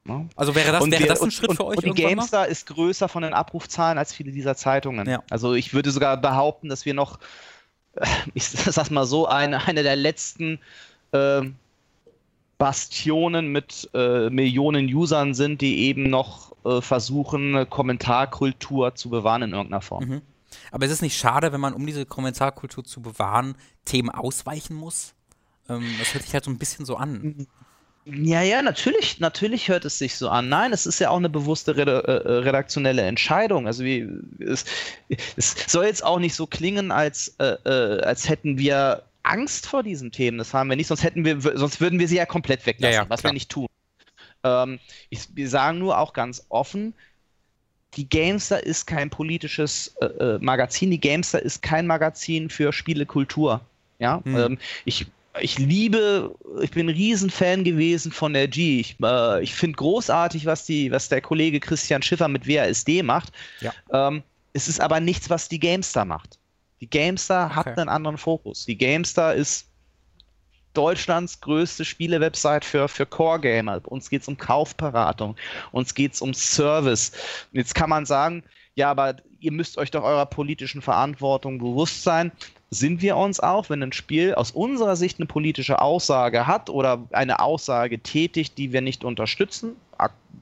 Ne? Also wäre das, wäre wir, das ein Schritt und, für euch? Und die GameStar mal? ist größer von den Abrufzahlen als viele dieser Zeitungen. Ja. Also ich würde sogar behaupten, dass wir noch, ich sag mal so, eine, eine der letzten äh, Bastionen mit äh, Millionen Usern sind, die eben noch äh, versuchen, Kommentarkultur zu bewahren in irgendeiner Form. Mhm. Aber ist es nicht schade, wenn man, um diese Kommentarkultur zu bewahren, Themen ausweichen muss? Ähm, das hört sich halt so ein bisschen so an. Ja, ja, natürlich, natürlich hört es sich so an. Nein, es ist ja auch eine bewusste äh, äh, redaktionelle Entscheidung. Also wie, es, es, soll jetzt auch nicht so klingen, als, äh, äh, als hätten wir Angst vor diesen Themen. Das haben wir nicht, sonst hätten wir, sonst würden wir sie ja komplett weglassen, ja, ja, was klar. wir nicht tun. Ähm, ich, wir sagen nur auch ganz offen, die Gamester ist kein politisches äh, Magazin, die Gamester ist kein Magazin für Spielekultur. Ja, hm. ähm, ich ich liebe, ich bin ein Riesenfan gewesen von der G. Ich, äh, ich finde großartig, was, die, was der Kollege Christian Schiffer mit WASD macht. Ja. Ähm, es ist aber nichts, was die Gamestar macht. Die Gamestar okay. hat einen anderen Fokus. Die Gamestar ist Deutschlands größte Spielewebsite für, für Core-Gamer. Uns geht es um Kaufberatung, uns geht es um Service. Jetzt kann man sagen, ja, aber ihr müsst euch doch eurer politischen Verantwortung bewusst sein sind wir uns auch, wenn ein Spiel aus unserer Sicht eine politische Aussage hat oder eine Aussage tätigt, die wir nicht unterstützen,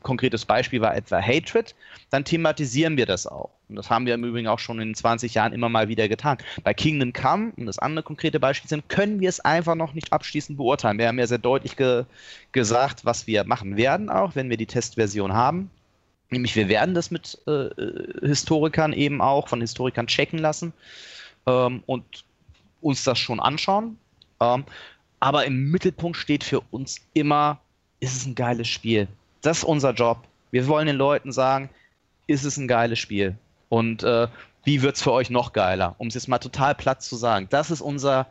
konkretes Beispiel war etwa Hatred, dann thematisieren wir das auch. Und das haben wir im Übrigen auch schon in 20 Jahren immer mal wieder getan. Bei Kingdom Come, um das andere konkrete Beispiel sind, können wir es einfach noch nicht abschließend beurteilen. Wir haben ja sehr deutlich ge gesagt, was wir machen werden, auch wenn wir die Testversion haben. Nämlich wir werden das mit äh, äh Historikern eben auch, von Historikern checken lassen ähm, und uns das schon anschauen. Ähm, aber im Mittelpunkt steht für uns immer, ist es ein geiles Spiel. Das ist unser Job. Wir wollen den Leuten sagen, ist es ein geiles Spiel. Und äh, wie wird es für euch noch geiler? Um es jetzt mal total platt zu sagen. Das ist unser,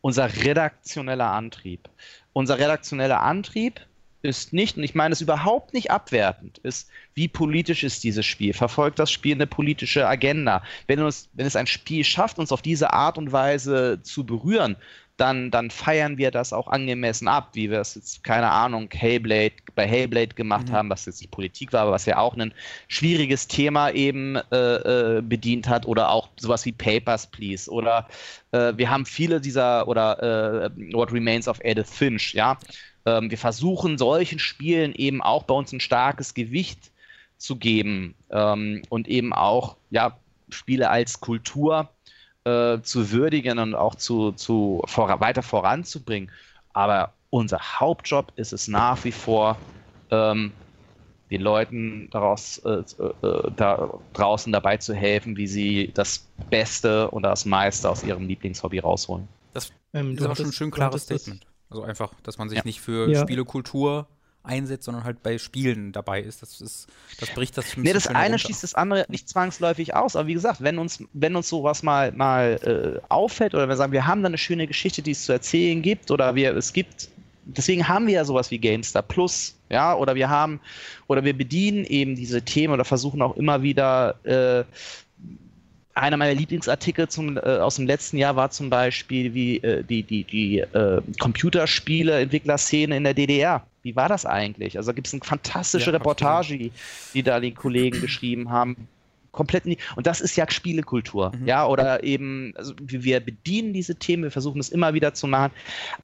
unser redaktioneller Antrieb. Unser redaktioneller Antrieb ist nicht, und ich meine es überhaupt nicht abwertend, ist, wie politisch ist dieses Spiel? Verfolgt das Spiel eine politische Agenda? Wenn, uns, wenn es ein Spiel schafft, uns auf diese Art und Weise zu berühren, dann, dann feiern wir das auch angemessen ab, wie wir es jetzt, keine Ahnung, Hellblade, bei Hellblade gemacht mhm. haben, was jetzt nicht Politik war, aber was ja auch ein schwieriges Thema eben äh, äh, bedient hat, oder auch sowas wie Papers, Please, oder äh, wir haben viele dieser, oder äh, What Remains of Edith Finch, ja, ähm, wir versuchen solchen Spielen eben auch bei uns ein starkes Gewicht zu geben ähm, und eben auch ja, Spiele als Kultur äh, zu würdigen und auch zu, zu vor, weiter voranzubringen. Aber unser Hauptjob ist es nach wie vor, ähm, den Leuten daraus, äh, äh, da draußen dabei zu helfen, wie sie das Beste und das meiste aus ihrem Lieblingshobby rausholen. Das ähm, ist aber schon ein schön klares Statement. Also einfach, dass man sich ja. nicht für ja. Spielekultur einsetzt, sondern halt bei Spielen dabei ist. Das ist, das bricht das schon Nee, das eine runter. schließt das andere nicht zwangsläufig aus, aber wie gesagt, wenn uns, wenn uns sowas mal, mal äh, auffällt oder wir sagen, wir haben da eine schöne Geschichte, die es zu erzählen gibt, oder wir, es gibt, deswegen haben wir ja sowas wie GameStar Plus, ja, oder wir haben, oder wir bedienen eben diese Themen oder versuchen auch immer wieder äh, einer meiner Lieblingsartikel zum, äh, aus dem letzten Jahr war zum Beispiel wie äh, die, die, die äh, Computerspiele-Entwicklerszene in der DDR. Wie war das eigentlich? Also gibt es eine fantastische ja, Reportage, die, die da die Kollegen geschrieben haben. Komplett nie. Und das ist ja Spielekultur. Mhm. Ja, oder eben, also wir bedienen diese Themen, wir versuchen es immer wieder zu machen,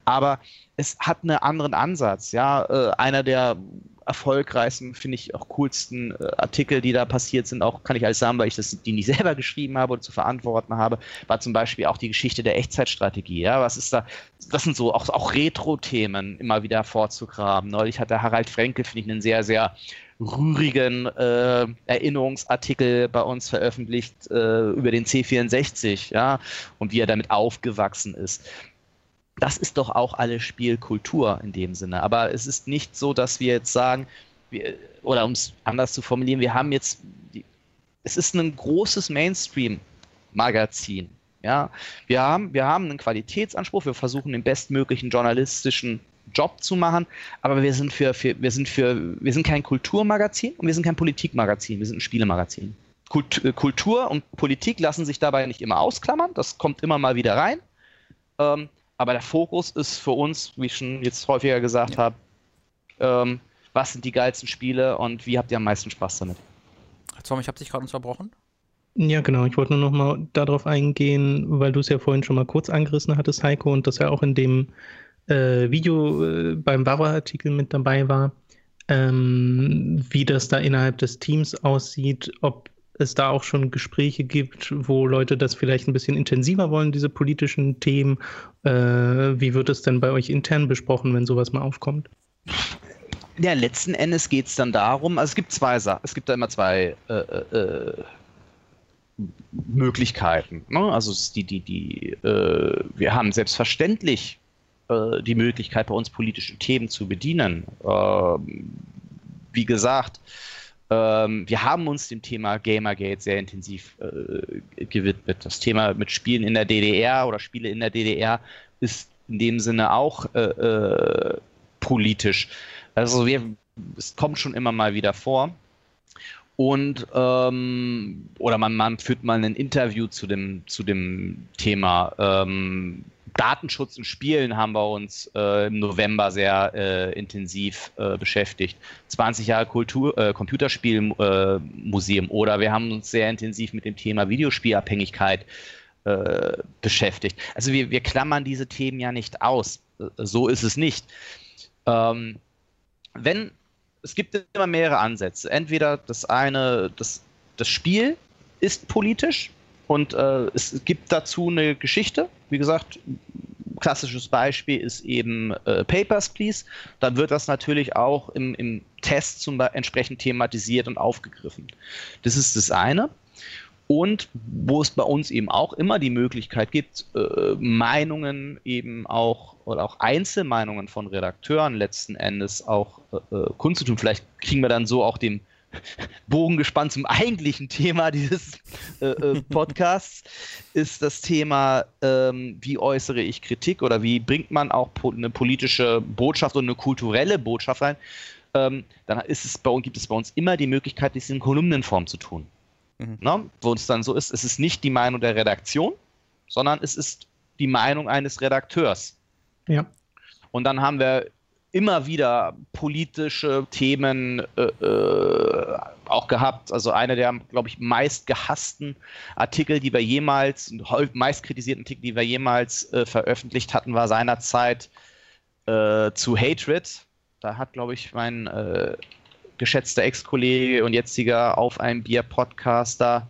aber es hat einen anderen Ansatz. Ja, äh, einer der erfolgreichsten, finde ich auch coolsten äh, Artikel, die da passiert sind, auch kann ich alles sagen, weil ich das, die nicht selber geschrieben habe oder zu verantworten habe, war zum Beispiel auch die Geschichte der Echtzeitstrategie. Ja, was ist da? Das sind so auch, auch Retro-Themen immer wieder vorzugraben. Neulich hat der Harald Frenkel, finde ich, einen sehr, sehr rührigen äh, Erinnerungsartikel bei uns veröffentlicht äh, über den C64, ja, und wie er damit aufgewachsen ist das ist doch auch alle Spielkultur in dem Sinne. Aber es ist nicht so, dass wir jetzt sagen, wir, oder um es anders zu formulieren, wir haben jetzt, die, es ist ein großes Mainstream-Magazin. Ja, wir haben, wir haben einen Qualitätsanspruch, wir versuchen den bestmöglichen journalistischen Job zu machen, aber wir sind für, für, wir sind für, wir sind kein Kulturmagazin und wir sind kein Politikmagazin, wir sind ein Spielemagazin. Kult, äh, Kultur und Politik lassen sich dabei nicht immer ausklammern, das kommt immer mal wieder rein. Ähm, aber der Fokus ist für uns, wie ich schon jetzt häufiger gesagt ja. habe, ähm, was sind die geilsten Spiele und wie habt ihr am meisten Spaß damit? Tom, ich habe dich gerade unterbrochen. Ja, genau. Ich wollte nur noch mal darauf eingehen, weil du es ja vorhin schon mal kurz angerissen hattest, Heiko, und das ja auch in dem äh, Video äh, beim Bauer-Artikel mit dabei war, ähm, wie das da innerhalb des Teams aussieht, ob es da auch schon Gespräche gibt, wo Leute das vielleicht ein bisschen intensiver wollen, diese politischen Themen. Äh, wie wird es denn bei euch intern besprochen, wenn sowas mal aufkommt? Ja, letzten Endes geht es dann darum, also es gibt zwei Sachen, es gibt da immer zwei äh, äh, äh Möglichkeiten. Ne? Also die, die, die, äh, wir haben selbstverständlich äh, die Möglichkeit, bei uns politische Themen zu bedienen. Ähm, wie gesagt, ähm, wir haben uns dem Thema Gamergate sehr intensiv äh, gewidmet. Das Thema mit Spielen in der DDR oder Spiele in der DDR ist in dem Sinne auch äh, äh, politisch. Also wir, es kommt schon immer mal wieder vor. Und ähm, oder man, man führt mal ein Interview zu dem, zu dem Thema. Ähm, Datenschutz in Spielen haben wir uns äh, im November sehr äh, intensiv äh, beschäftigt. 20 Jahre Kultur, äh, Computerspielmuseum oder wir haben uns sehr intensiv mit dem Thema Videospielabhängigkeit äh, beschäftigt. Also wir, wir klammern diese Themen ja nicht aus. Äh, so ist es nicht. Ähm, wenn es gibt immer mehrere Ansätze. Entweder das eine, das, das Spiel ist politisch, und äh, es gibt dazu eine Geschichte. Wie gesagt, klassisches Beispiel ist eben äh, Papers, Please. Dann wird das natürlich auch im, im Test zum entsprechend thematisiert und aufgegriffen. Das ist das eine. Und wo es bei uns eben auch immer die Möglichkeit gibt, äh, Meinungen eben auch oder auch Einzelmeinungen von Redakteuren letzten Endes auch äh, äh kundzutun. Vielleicht kriegen wir dann so auch den Bogen gespannt zum eigentlichen Thema dieses äh, äh, Podcasts, ist das Thema, ähm, wie äußere ich Kritik oder wie bringt man auch po eine politische Botschaft und eine kulturelle Botschaft rein. Ähm, dann ist es bei uns, gibt es bei uns immer die Möglichkeit, dies in Kolumnenform zu tun. Mhm. Ne? Wo es dann so ist, es ist nicht die Meinung der Redaktion, sondern es ist die Meinung eines Redakteurs. Ja. Und dann haben wir immer wieder politische Themen äh, äh, auch gehabt. Also einer der, glaube ich, meist gehassten Artikel, die wir jemals, meist kritisierten Artikel, die wir jemals äh, veröffentlicht hatten, war seinerzeit äh, zu Hatred. Da hat, glaube ich, mein äh, geschätzter Ex-Kollege und jetziger Auf ein Bier-Podcaster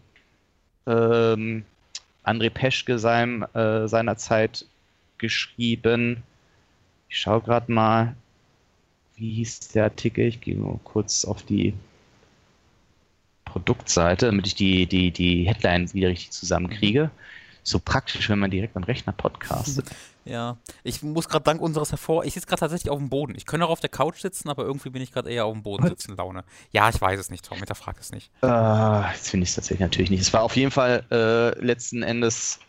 ähm, André Peschke sein, äh, seinerzeit geschrieben. Ich schaue gerade mal wie hieß der Artikel? Ich gehe nur kurz auf die Produktseite, damit ich die, die, die Headline wieder richtig zusammenkriege. So praktisch, wenn man direkt am Rechner podcastet. Ja, ich muss gerade dank unseres hervor. Ich sitze gerade tatsächlich auf dem Boden. Ich könnte auch auf der Couch sitzen, aber irgendwie bin ich gerade eher auf dem Boden sitzen, Laune. Ja, ich weiß es nicht, Tom. Hinterfrag es nicht. Äh, jetzt finde ich es tatsächlich natürlich nicht. Es war auf jeden Fall äh, letzten Endes.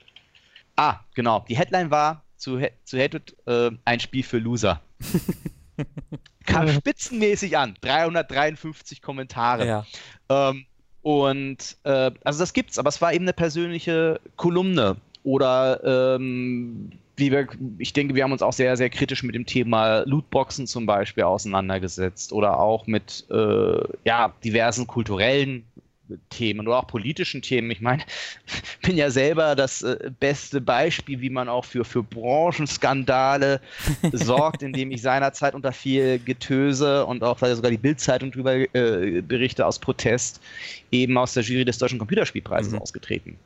Ah, genau. Die Headline war zu, zu Hatred äh, ein Spiel für Loser. Kam spitzenmäßig an. 353 Kommentare. Ja. Ähm, und äh, also das gibt's, aber es war eben eine persönliche Kolumne oder ähm, wie wir, ich denke, wir haben uns auch sehr, sehr kritisch mit dem Thema Lootboxen zum Beispiel auseinandergesetzt oder auch mit äh, ja, diversen kulturellen Themen oder auch politischen Themen. Ich meine, bin ja selber das äh, beste Beispiel, wie man auch für, für Branchenskandale sorgt, indem ich seinerzeit unter viel Getöse und auch sogar die Bildzeitung darüber äh, berichte aus Protest eben aus der Jury des Deutschen Computerspielpreises mhm. ausgetreten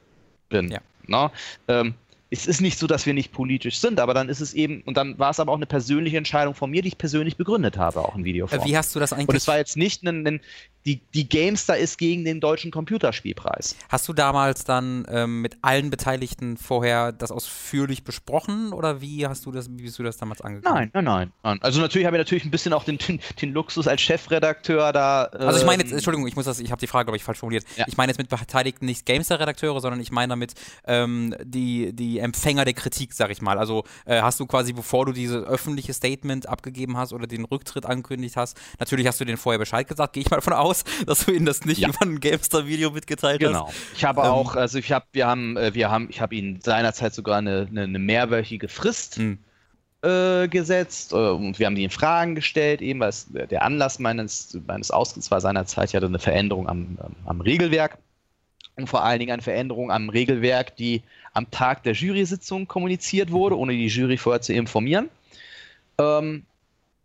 bin. Ja. No? Ähm, es ist nicht so, dass wir nicht politisch sind, aber dann ist es eben, und dann war es aber auch eine persönliche Entscheidung von mir, die ich persönlich begründet habe, auch in Videoform. Wie hast du das eigentlich? Und es war jetzt nicht ein, ein die, die GameStar ist gegen den deutschen Computerspielpreis. Hast du damals dann ähm, mit allen Beteiligten vorher das ausführlich besprochen oder wie hast du das, wie bist du das damals angegangen? Nein, nein, nein. Also natürlich habe ich natürlich ein bisschen auch den, den, den Luxus als Chefredakteur da. Ähm, also ich meine jetzt, Entschuldigung, ich muss das, ich habe die Frage, glaube ich, falsch formuliert. Ja. Ich meine jetzt mit Beteiligten nicht GameStar-Redakteure, sondern ich meine damit ähm, die, die Empfänger der Kritik, sag ich mal. Also äh, hast du quasi, bevor du dieses öffentliche Statement abgegeben hast oder den Rücktritt angekündigt hast, natürlich hast du den vorher Bescheid gesagt, gehe ich mal von aus dass du ihnen das nicht ja. über ein GameStar-Video mitgeteilt genau. hast. Genau. Ich habe ähm, auch, also ich habe, wir haben, äh, wir haben, ich habe ihnen seinerzeit sogar eine, eine, eine mehrwöchige Frist hm. äh, gesetzt äh, und wir haben ihnen Fragen gestellt, eben weil es, der Auslös meines, meines Austritts war seinerzeit ja eine Veränderung am, am Regelwerk und vor allen Dingen eine Veränderung am Regelwerk, die am Tag der Jury-Sitzung kommuniziert wurde, ohne die Jury vorher zu informieren. Ähm,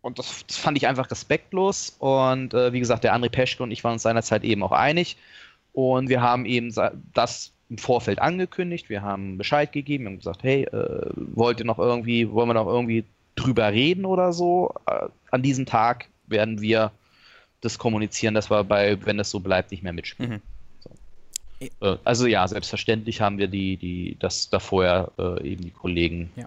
und das, das, fand ich einfach respektlos. Und äh, wie gesagt, der André Peschke und ich waren uns seinerzeit eben auch einig. Und wir haben eben das im Vorfeld angekündigt. Wir haben Bescheid gegeben. Wir haben gesagt, hey, äh, wollt ihr noch irgendwie, wollen wir noch irgendwie drüber reden oder so? Äh, an diesem Tag werden wir das kommunizieren, dass wir bei, wenn es so bleibt, nicht mehr mitspielen. Mhm. Äh, also ja, selbstverständlich haben wir die, die, das da vorher äh, eben die Kollegen ja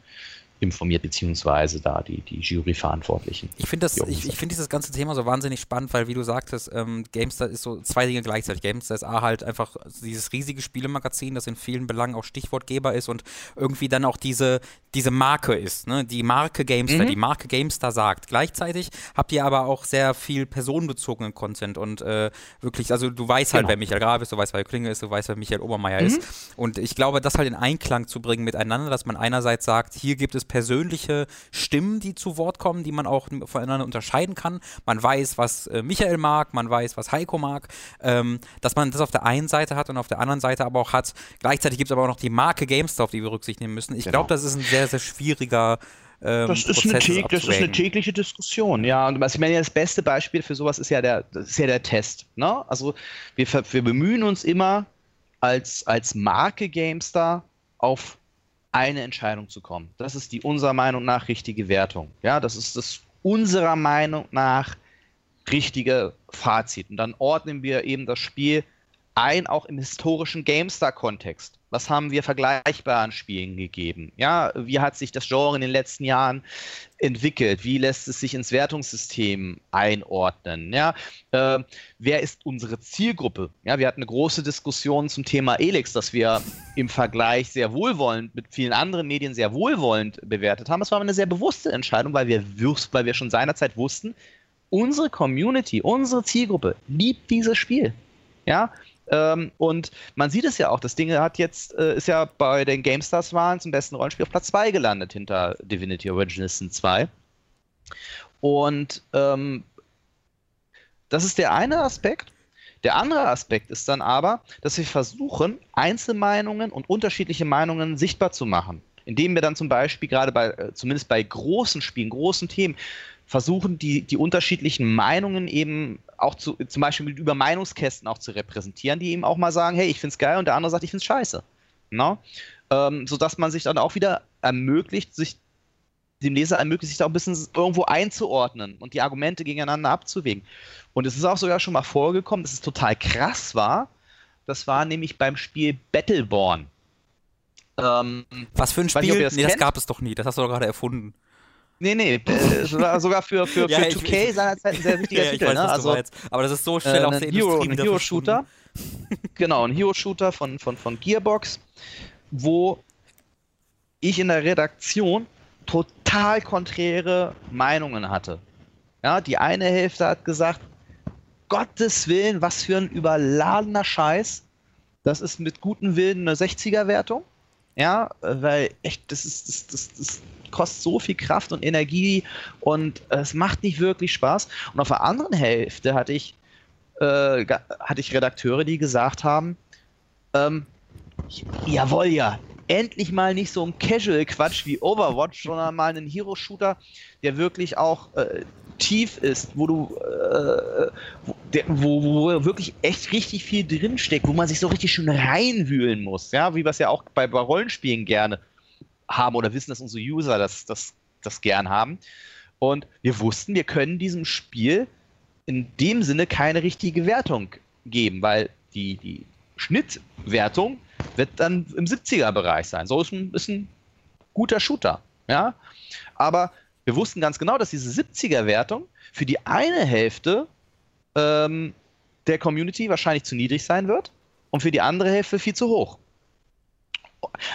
informiert, beziehungsweise da die, die Juryverantwortlichen. Ich finde ich, ich finde dieses ganze Thema so wahnsinnig spannend, weil wie du sagtest, ähm, GameStar ist so zwei Dinge gleichzeitig. GameStar ist A halt einfach dieses riesige Spielemagazin, das in vielen Belangen auch Stichwortgeber ist und irgendwie dann auch diese, diese Marke ist, ne? Die Marke GameStar, mhm. die Marke GameStar sagt. Gleichzeitig habt ihr aber auch sehr viel personenbezogenen Content und äh, wirklich, also du weißt halt, genau. wer Michael Graf ist, du weißt, wer Klinge ist, du weißt, wer Michael Obermeier mhm. ist. Und ich glaube, das halt in Einklang zu bringen miteinander, dass man einerseits sagt, hier gibt es persönliche Stimmen, die zu Wort kommen, die man auch voneinander unterscheiden kann. Man weiß, was äh, Michael mag, man weiß, was Heiko mag. Ähm, dass man das auf der einen Seite hat und auf der anderen Seite aber auch hat. Gleichzeitig gibt es aber auch noch die Marke GameStop, auf die wir Rücksicht nehmen müssen. Ich genau. glaube, das ist ein sehr, sehr schwieriger ähm, das, ist eine, das ist eine tägliche Diskussion, ja. Und was ich meine, das beste Beispiel für sowas ist ja der, ist ja der Test. Ne? Also wir, wir bemühen uns immer als, als Marke GameStar auf eine Entscheidung zu kommen. Das ist die unserer Meinung nach richtige Wertung. Ja, das ist das unserer Meinung nach richtige Fazit. Und dann ordnen wir eben das Spiel ein, auch im historischen GameStar-Kontext. Was haben wir vergleichbaren Spielen gegeben? Ja, wie hat sich das Genre in den letzten Jahren entwickelt? Wie lässt es sich ins Wertungssystem einordnen? Ja, äh, wer ist unsere Zielgruppe? Ja, wir hatten eine große Diskussion zum Thema Elix, das wir im Vergleich sehr wohlwollend mit vielen anderen Medien sehr wohlwollend bewertet haben. Es war eine sehr bewusste Entscheidung, weil wir, weil wir schon seinerzeit wussten, unsere Community, unsere Zielgruppe liebt dieses Spiel. Ja, ähm, und man sieht es ja auch, das Ding hat jetzt, äh, ist ja bei den GameStars-Wahlen zum besten Rollenspiel auf Platz 2 gelandet hinter Divinity Original Sin 2. Und ähm, das ist der eine Aspekt. Der andere Aspekt ist dann aber, dass wir versuchen, Einzelmeinungen und unterschiedliche Meinungen sichtbar zu machen. Indem wir dann zum Beispiel gerade bei, äh, zumindest bei großen Spielen, großen Themen, versuchen, die, die unterschiedlichen Meinungen eben auch zu, zum Beispiel über Meinungskästen auch zu repräsentieren, die eben auch mal sagen, hey, ich find's geil und der andere sagt, ich find's scheiße. No? Ne? Ähm, sodass man sich dann auch wieder ermöglicht, sich dem Leser ermöglicht, sich da ein bisschen irgendwo einzuordnen und die Argumente gegeneinander abzuwägen. Und es ist auch sogar schon mal vorgekommen, dass es total krass war. Das war nämlich beim Spiel Battleborn. Ähm, Was für ein Spiel? Nicht, das nee, das gab es doch nie. Das hast du doch gerade erfunden. Nee, nee, äh, sogar für, für, für ja, 2K seinerzeit ein sehr wichtiger ja, Titel. Weiß, ne? also, Aber das ist so schnell äh, aus der Hero, Industrie Ein Hero-Shooter. genau, ein Hero-Shooter von, von, von Gearbox, wo ich in der Redaktion total konträre Meinungen hatte. Ja, die eine Hälfte hat gesagt, Gottes Willen, was für ein überladener Scheiß. Das ist mit gutem Willen eine 60er-Wertung. Ja, weil echt, das ist, das, das, das kostet so viel Kraft und Energie und es macht nicht wirklich Spaß. Und auf der anderen Hälfte hatte ich, äh, hatte ich Redakteure, die gesagt haben, ähm, jawohl ja, endlich mal nicht so ein Casual-Quatsch wie Overwatch, sondern mal einen Hero-Shooter, der wirklich auch äh, tief ist, wo du äh, wo, der, wo, wo, wirklich echt richtig viel drinsteckt, wo man sich so richtig schön reinwühlen muss, ja, wie wir es ja auch bei, bei Rollenspielen gerne haben oder wissen, dass unsere User das, das, das gern haben. Und wir wussten, wir können diesem Spiel in dem Sinne keine richtige Wertung geben, weil die, die Schnittwertung wird dann im 70er-Bereich sein. So ist ein, ist ein guter Shooter. Ja? Aber wir wussten ganz genau, dass diese 70er-Wertung für die eine Hälfte ähm, der Community wahrscheinlich zu niedrig sein wird und für die andere Hälfte viel zu hoch.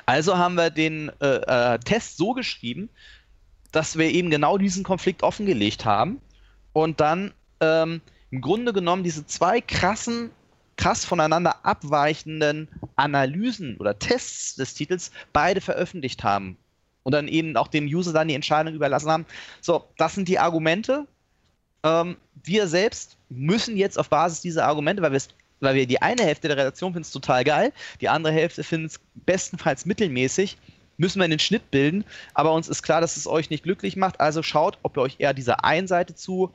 Also haben wir den äh, äh, Test so geschrieben, dass wir eben genau diesen Konflikt offengelegt haben und dann ähm, im Grunde genommen diese zwei krassen, krass voneinander abweichenden Analysen oder Tests des Titels beide veröffentlicht haben und dann eben auch dem User dann die Entscheidung überlassen haben. So, das sind die Argumente. Ähm, wir selbst müssen jetzt auf Basis dieser Argumente, weil wir es weil wir die eine Hälfte der Redaktion finden es total geil, die andere Hälfte findet es bestenfalls mittelmäßig, müssen wir einen Schnitt bilden, aber uns ist klar, dass es euch nicht glücklich macht, also schaut, ob ihr euch eher dieser einen Seite zu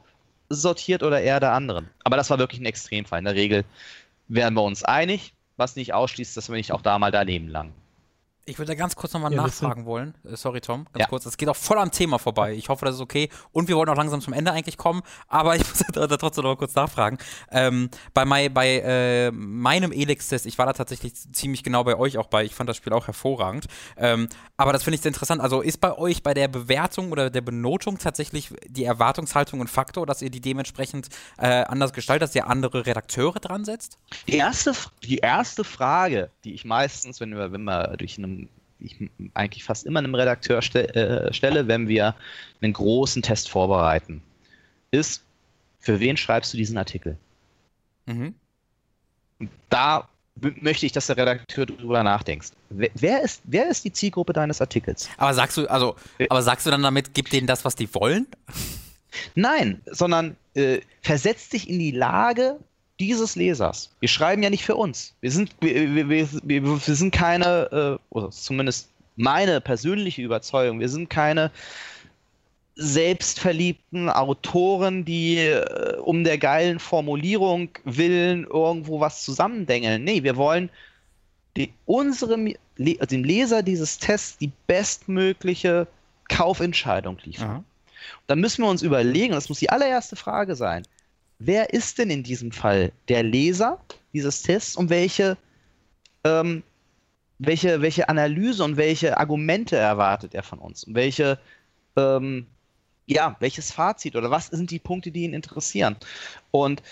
sortiert oder eher der anderen. Aber das war wirklich ein Extremfall. In der Regel wären wir uns einig, was nicht ausschließt, dass wir nicht auch da mal daneben lang. Ich würde da ganz kurz nochmal ja, nachfragen wollen. Äh, sorry, Tom, ganz ja. kurz. Es geht auch voll am Thema vorbei. Ich hoffe, das ist okay. Und wir wollen auch langsam zum Ende eigentlich kommen, aber ich muss da, trotzdem noch mal kurz nachfragen. Ähm, bei my, bei äh, meinem Elix-Test, ich war da tatsächlich ziemlich genau bei euch auch bei. Ich fand das Spiel auch hervorragend. Ähm, aber das finde ich sehr interessant. Also ist bei euch bei der Bewertung oder der Benotung tatsächlich die Erwartungshaltung ein Faktor, dass ihr die dementsprechend äh, anders gestaltet, dass ihr andere Redakteure dran setzt? Die erste, die erste Frage, die ich meistens, wenn wir, wenn wir durch einen ich eigentlich fast immer einem Redakteur ste äh, stelle, wenn wir einen großen Test vorbereiten, ist, für wen schreibst du diesen Artikel? Mhm. Da möchte ich, dass der Redakteur darüber nachdenkst. Wer ist, wer ist die Zielgruppe deines Artikels? Aber sagst du, also, aber sagst du dann damit, gib denen das, was die wollen? Nein, sondern äh, versetz dich in die Lage dieses Lesers. Wir schreiben ja nicht für uns. Wir sind, wir, wir, wir, wir sind keine, äh, oder zumindest meine persönliche Überzeugung, wir sind keine selbstverliebten Autoren, die äh, um der geilen Formulierung willen irgendwo was zusammendengeln. Nee, wir wollen die, unserem, dem Leser dieses Tests die bestmögliche Kaufentscheidung liefern. Mhm. Dann müssen wir uns überlegen, das muss die allererste Frage sein, wer ist denn in diesem Fall der Leser dieses Tests und welche, ähm, welche, welche Analyse und welche Argumente erwartet er von uns und welche, ähm, ja, welches Fazit oder was sind die Punkte, die ihn interessieren. Und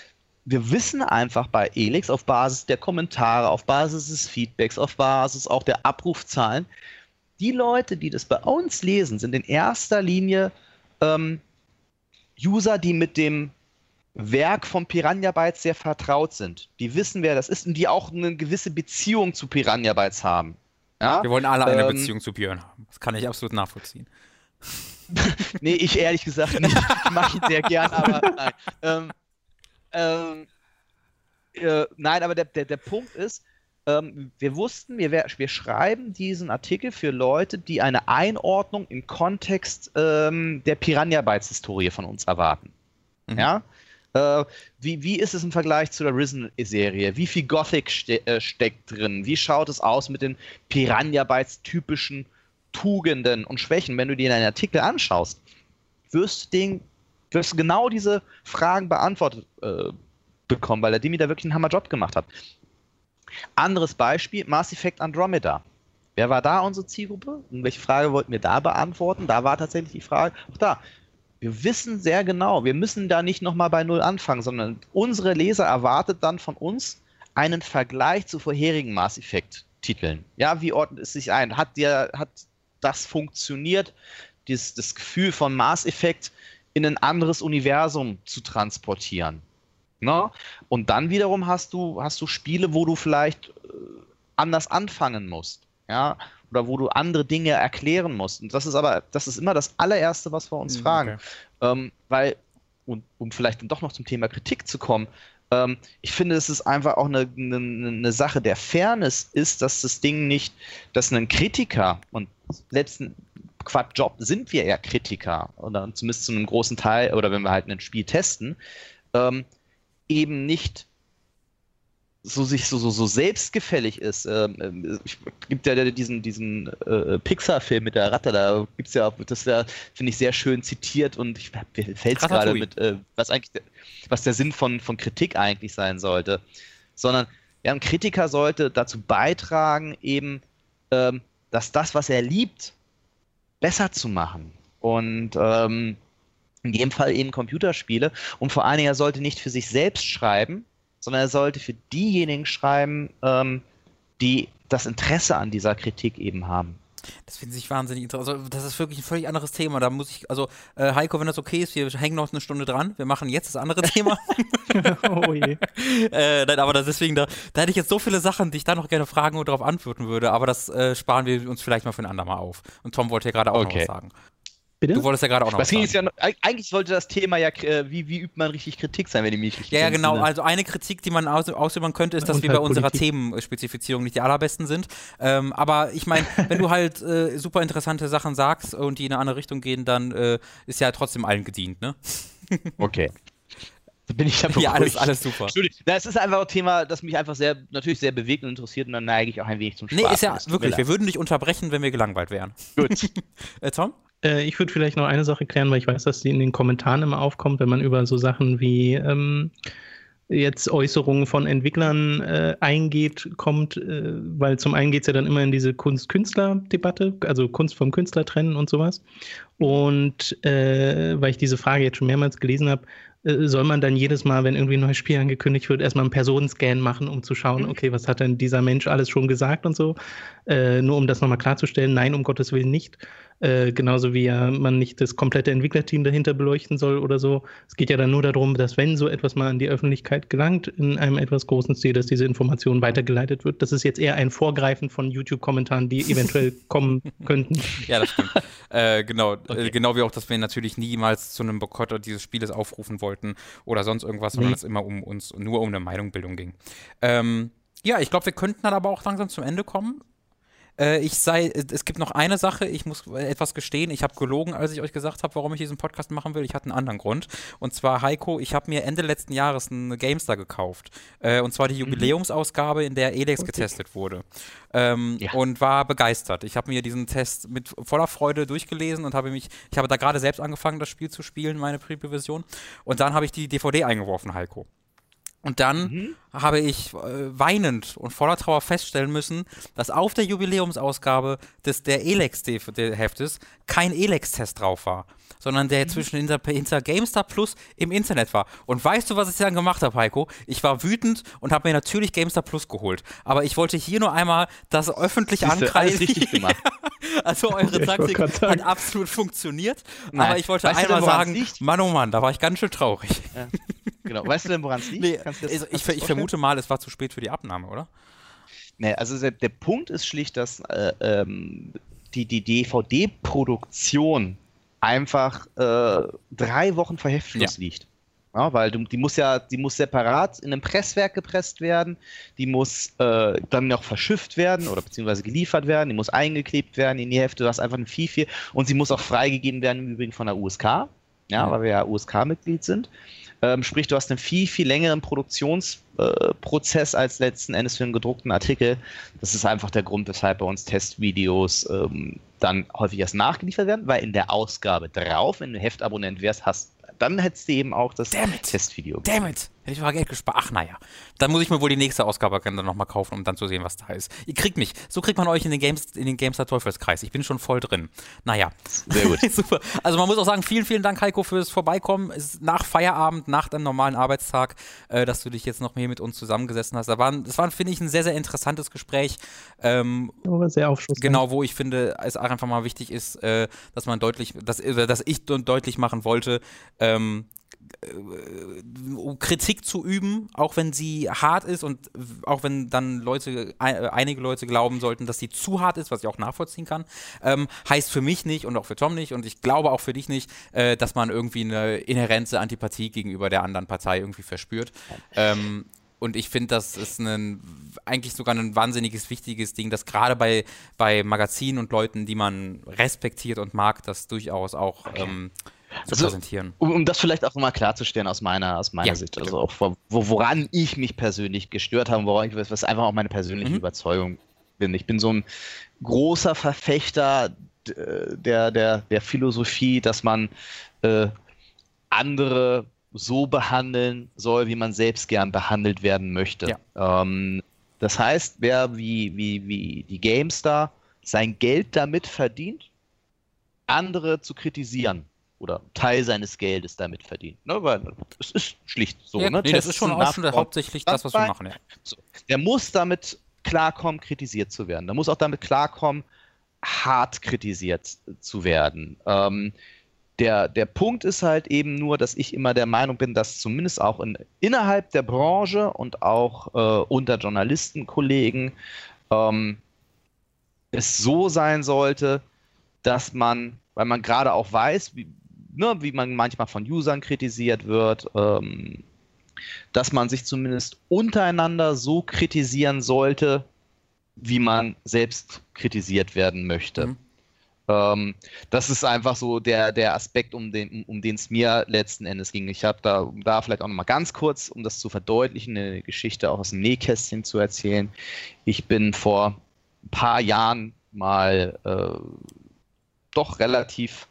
wir wissen einfach bei Elix auf Basis der Kommentare, auf Basis des Feedbacks, auf Basis auch der Abrufzahlen, die Leute, die das bei uns lesen, sind in erster Linie ähm, User, die mit dem Werk von Piranha Bytes sehr vertraut sind. Die wissen, wer das ist und die auch eine gewisse Beziehung zu Piranha Bytes haben. Ja? Wir wollen alle eine ähm, Beziehung zu Björn haben. Das kann ich absolut nachvollziehen. nee, ich ehrlich gesagt nicht. Ich mache ihn sehr gern, aber nein. Ähm, ähm, äh, nein, aber der, der, der Punkt ist, ähm, wir wussten, wir, wir schreiben diesen Artikel für Leute, die eine Einordnung im Kontext ähm, der Piranha Bytes Historie von uns erwarten. Mhm. Ja? Äh, wie, wie ist es im Vergleich zu der Risen-Serie? Wie viel Gothic ste äh, steckt drin? Wie schaut es aus mit den Piranha Bytes typischen Tugenden und Schwächen? Wenn du dir einen Artikel anschaust, wirst du, den, wirst du genau diese Fragen beantwortet äh, bekommen, weil der Dimi da wirklich einen Hammerjob gemacht hat. Anderes Beispiel, Mass Effect Andromeda. Wer war da unsere Zielgruppe? Und welche Frage wollten wir da beantworten? Da war tatsächlich die Frage, auch da, wir wissen sehr genau, wir müssen da nicht nochmal bei Null anfangen, sondern unsere Leser erwartet dann von uns einen Vergleich zu vorherigen Mass Effect Titeln. Ja, wie ordnet es sich ein? Hat dir, hat das funktioniert, dieses, das Gefühl von Mass Effect in ein anderes Universum zu transportieren? Ne? Und dann wiederum hast du, hast du Spiele, wo du vielleicht äh, anders anfangen musst. Ja, oder wo du andere Dinge erklären musst. Und das ist aber, das ist immer das allererste, was wir uns mhm, fragen. Okay. Ähm, weil, und um vielleicht dann doch noch zum Thema Kritik zu kommen, ähm, ich finde, es ist einfach auch eine, eine, eine, Sache der Fairness ist, dass das Ding nicht, dass ein Kritiker und letzten Quad-Job sind wir ja Kritiker, oder zumindest zu einem großen Teil, oder wenn wir halt ein Spiel testen, ähm, eben nicht so sich so, so, so selbstgefällig ist. Ähm, es gibt ja diesen, diesen äh, Pixar-Film mit der Ratte, da gibt es ja, das ja, finde ich, sehr schön zitiert und ich fällt es gerade mit, äh, was eigentlich, was der Sinn von, von Kritik eigentlich sein sollte. Sondern ja, ein Kritiker sollte dazu beitragen, eben, ähm, dass das, was er liebt, besser zu machen. Und ähm, in dem Fall eben Computerspiele. Und vor allen Dingen, er sollte nicht für sich selbst schreiben, sondern er sollte für diejenigen schreiben, ähm, die das Interesse an dieser Kritik eben haben. Das finde ich wahnsinnig interessant. Also, das ist wirklich ein völlig anderes Thema. Da muss ich, also, äh, Heiko, wenn das okay ist, wir hängen noch eine Stunde dran. Wir machen jetzt das andere Thema. oh je. äh, nein, aber das deswegen, da, da hätte ich jetzt so viele Sachen, die ich da noch gerne fragen und darauf antworten würde. Aber das äh, sparen wir uns vielleicht mal für ein andermal auf. Und Tom wollte ja gerade auch okay. noch was sagen. Bitte? Du wolltest ja gerade auch noch was sagen. Ja, eigentlich sollte das Thema ja, äh, wie, wie übt man richtig Kritik sein, wenn ich mich richtig Ja, ja genau. Sinne. Also eine Kritik, die man aus, ausüben könnte, ist, dass wir bei unserer Themenspezifizierung nicht die allerbesten sind. Ähm, aber ich meine, wenn du halt äh, super interessante Sachen sagst und die in eine andere Richtung gehen, dann äh, ist ja trotzdem allen gedient, ne? Okay. Da bin ich dann Ja, alles, alles super. Das ist einfach ein Thema, das mich einfach sehr, natürlich sehr bewegt und interessiert und dann neige ich auch ein wenig zum Spaß. Nee, ist ja wirklich, wir würden dich unterbrechen, wenn wir gelangweilt wären. Gut. äh, Tom? Äh, ich würde vielleicht noch eine Sache klären, weil ich weiß, dass die in den Kommentaren immer aufkommt, wenn man über so Sachen wie ähm, jetzt Äußerungen von Entwicklern äh, eingeht, kommt, äh, weil zum einen geht es ja dann immer in diese Kunst-Künstler-Debatte, also Kunst vom Künstler trennen und sowas. Und äh, weil ich diese Frage jetzt schon mehrmals gelesen habe, äh, soll man dann jedes Mal, wenn irgendwie ein neues Spiel angekündigt wird, erstmal einen Personenscan machen, um zu schauen, mhm. okay, was hat denn dieser Mensch alles schon gesagt und so. Äh, nur um das nochmal klarzustellen, nein, um Gottes Willen nicht. Äh, genauso wie ja man nicht das komplette Entwicklerteam dahinter beleuchten soll oder so. Es geht ja dann nur darum, dass wenn so etwas mal an die Öffentlichkeit gelangt, in einem etwas großen Stil, dass diese Information weitergeleitet wird. Das ist jetzt eher ein Vorgreifen von YouTube-Kommentaren, die eventuell kommen könnten. Ja, das stimmt. äh, genau, äh, okay. äh, genau wie auch, dass wir natürlich niemals zu einem Boykott dieses Spieles aufrufen wollten oder sonst irgendwas, sondern es immer um uns nur um eine Meinungbildung ging. Ähm, ja, ich glaube, wir könnten dann aber auch langsam zum Ende kommen. Äh, ich sei, es gibt noch eine Sache, ich muss etwas gestehen. Ich habe gelogen, als ich euch gesagt habe, warum ich diesen Podcast machen will. Ich hatte einen anderen Grund. Und zwar, Heiko, ich habe mir Ende letzten Jahres eine GameStar gekauft. Äh, und zwar die mhm. Jubiläumsausgabe, in der Elex getestet wurde. Ähm, ja. Und war begeistert. Ich habe mir diesen Test mit voller Freude durchgelesen und habe mich, ich habe da gerade selbst angefangen, das Spiel zu spielen, meine Preview-Version. Und dann habe ich die DVD eingeworfen, Heiko. Und dann mhm. habe ich äh, weinend und voller Trauer feststellen müssen, dass auf der Jubiläumsausgabe des, der Elex-Heftes kein Elex-Test drauf war, sondern der mhm. zwischen hinter, hinter GameStar Plus im Internet war. Und weißt du, was ich dann gemacht habe, Heiko? Ich war wütend und habe mir natürlich GameStar Plus geholt. Aber ich wollte hier nur einmal das öffentlich Siehste, ankreisen. richtig gemacht. also eure Taktik hat absolut funktioniert. Nein. Aber ich wollte weißt einmal sagen, Mann, oh Mann, da war ich ganz schön traurig. Ja. Genau. Weißt du denn, woran es liegt? Nee, also ich, ich vermute mal, es war zu spät für die Abnahme, oder? Nee, also der, der Punkt ist schlicht, dass äh, ähm, die, die DVD-Produktion einfach äh, drei Wochen vor Heftschluss ja. liegt. Ja, weil du, die muss ja, die muss separat in einem Presswerk gepresst werden, die muss äh, dann noch verschifft werden oder beziehungsweise geliefert werden, die muss eingeklebt werden in die Hefte, du hast einfach ein viel, viel und sie muss auch freigegeben werden im Übrigen von der USK, ja, ja. weil wir ja USK-Mitglied sind. Ähm, sprich, du hast einen viel, viel längeren Produktionsprozess äh, als letzten Endes für einen gedruckten Artikel. Das ist einfach der Grund, weshalb bei uns Testvideos ähm, dann häufig erst nachgeliefert werden, weil in der Ausgabe drauf, wenn du Heftabonnent wärst, hast dann hättest du eben auch das Damn Testvideo. Damn it! Hätte ich mal Geld gespart. Ach, naja. Dann muss ich mir wohl die nächste Ausgabe dann nochmal kaufen, um dann zu sehen, was da ist. Ihr kriegt mich. So kriegt man euch in den Games, in den GameStar Teufelskreis. Ich bin schon voll drin. Naja. Sehr gut. Super. Also man muss auch sagen, vielen, vielen Dank, Heiko, fürs Vorbeikommen. Es ist nach Feierabend, nach deinem normalen Arbeitstag, äh, dass du dich jetzt noch mehr mit uns zusammengesessen hast. Das war, das war finde ich, ein sehr, sehr interessantes Gespräch. Ähm, Aber sehr aufschlussreich. Genau, wo ich finde, es auch einfach mal wichtig ist, äh, dass man deutlich, dass, äh, dass ich deutlich machen wollte, ähm, äh, Kritik zu üben, auch wenn sie hart ist und auch wenn dann Leute, einige Leute glauben sollten, dass sie zu hart ist, was ich auch nachvollziehen kann, ähm, heißt für mich nicht und auch für Tom nicht und ich glaube auch für dich nicht, äh, dass man irgendwie eine inhärente Antipathie gegenüber der anderen Partei irgendwie verspürt. Ähm, und ich finde, das ist ein, eigentlich sogar ein wahnsinniges, wichtiges Ding, dass gerade bei, bei Magazinen und Leuten, die man respektiert und mag, das durchaus auch okay. ähm, zu also, präsentieren. Um, um, das vielleicht auch mal klarzustellen aus meiner, aus meiner ja, Sicht, also auch wo, woran ich mich persönlich gestört habe, woran ich, was einfach auch meine persönliche mhm. Überzeugung bin. Ich bin so ein großer Verfechter der, der, der Philosophie, dass man äh, andere so behandeln soll, wie man selbst gern behandelt werden möchte. Ja. Ähm, das heißt, wer wie, wie, wie die GameStar sein Geld damit verdient, andere zu kritisieren oder Teil seines Geldes damit verdient. Ne? Weil es ist schlicht so. Ja, ne? nee, das ist schon auch schon hauptsächlich das, was wir machen. Ja. So. Der muss damit klarkommen, kritisiert zu werden. Der muss auch damit klarkommen, hart kritisiert zu werden. Ähm, der, der Punkt ist halt eben nur, dass ich immer der Meinung bin, dass zumindest auch in, innerhalb der Branche und auch äh, unter Journalistenkollegen ähm, es so sein sollte, dass man, weil man gerade auch weiß, wie, ne, wie man manchmal von Usern kritisiert wird, ähm, dass man sich zumindest untereinander so kritisieren sollte, wie man selbst kritisiert werden möchte. Mhm. Ähm, das ist einfach so der, der Aspekt, um den um, es mir letzten Endes ging. Ich habe da, da vielleicht auch nochmal ganz kurz, um das zu verdeutlichen, eine Geschichte auch aus dem Nähkästchen zu erzählen. Ich bin vor ein paar Jahren mal äh, doch relativ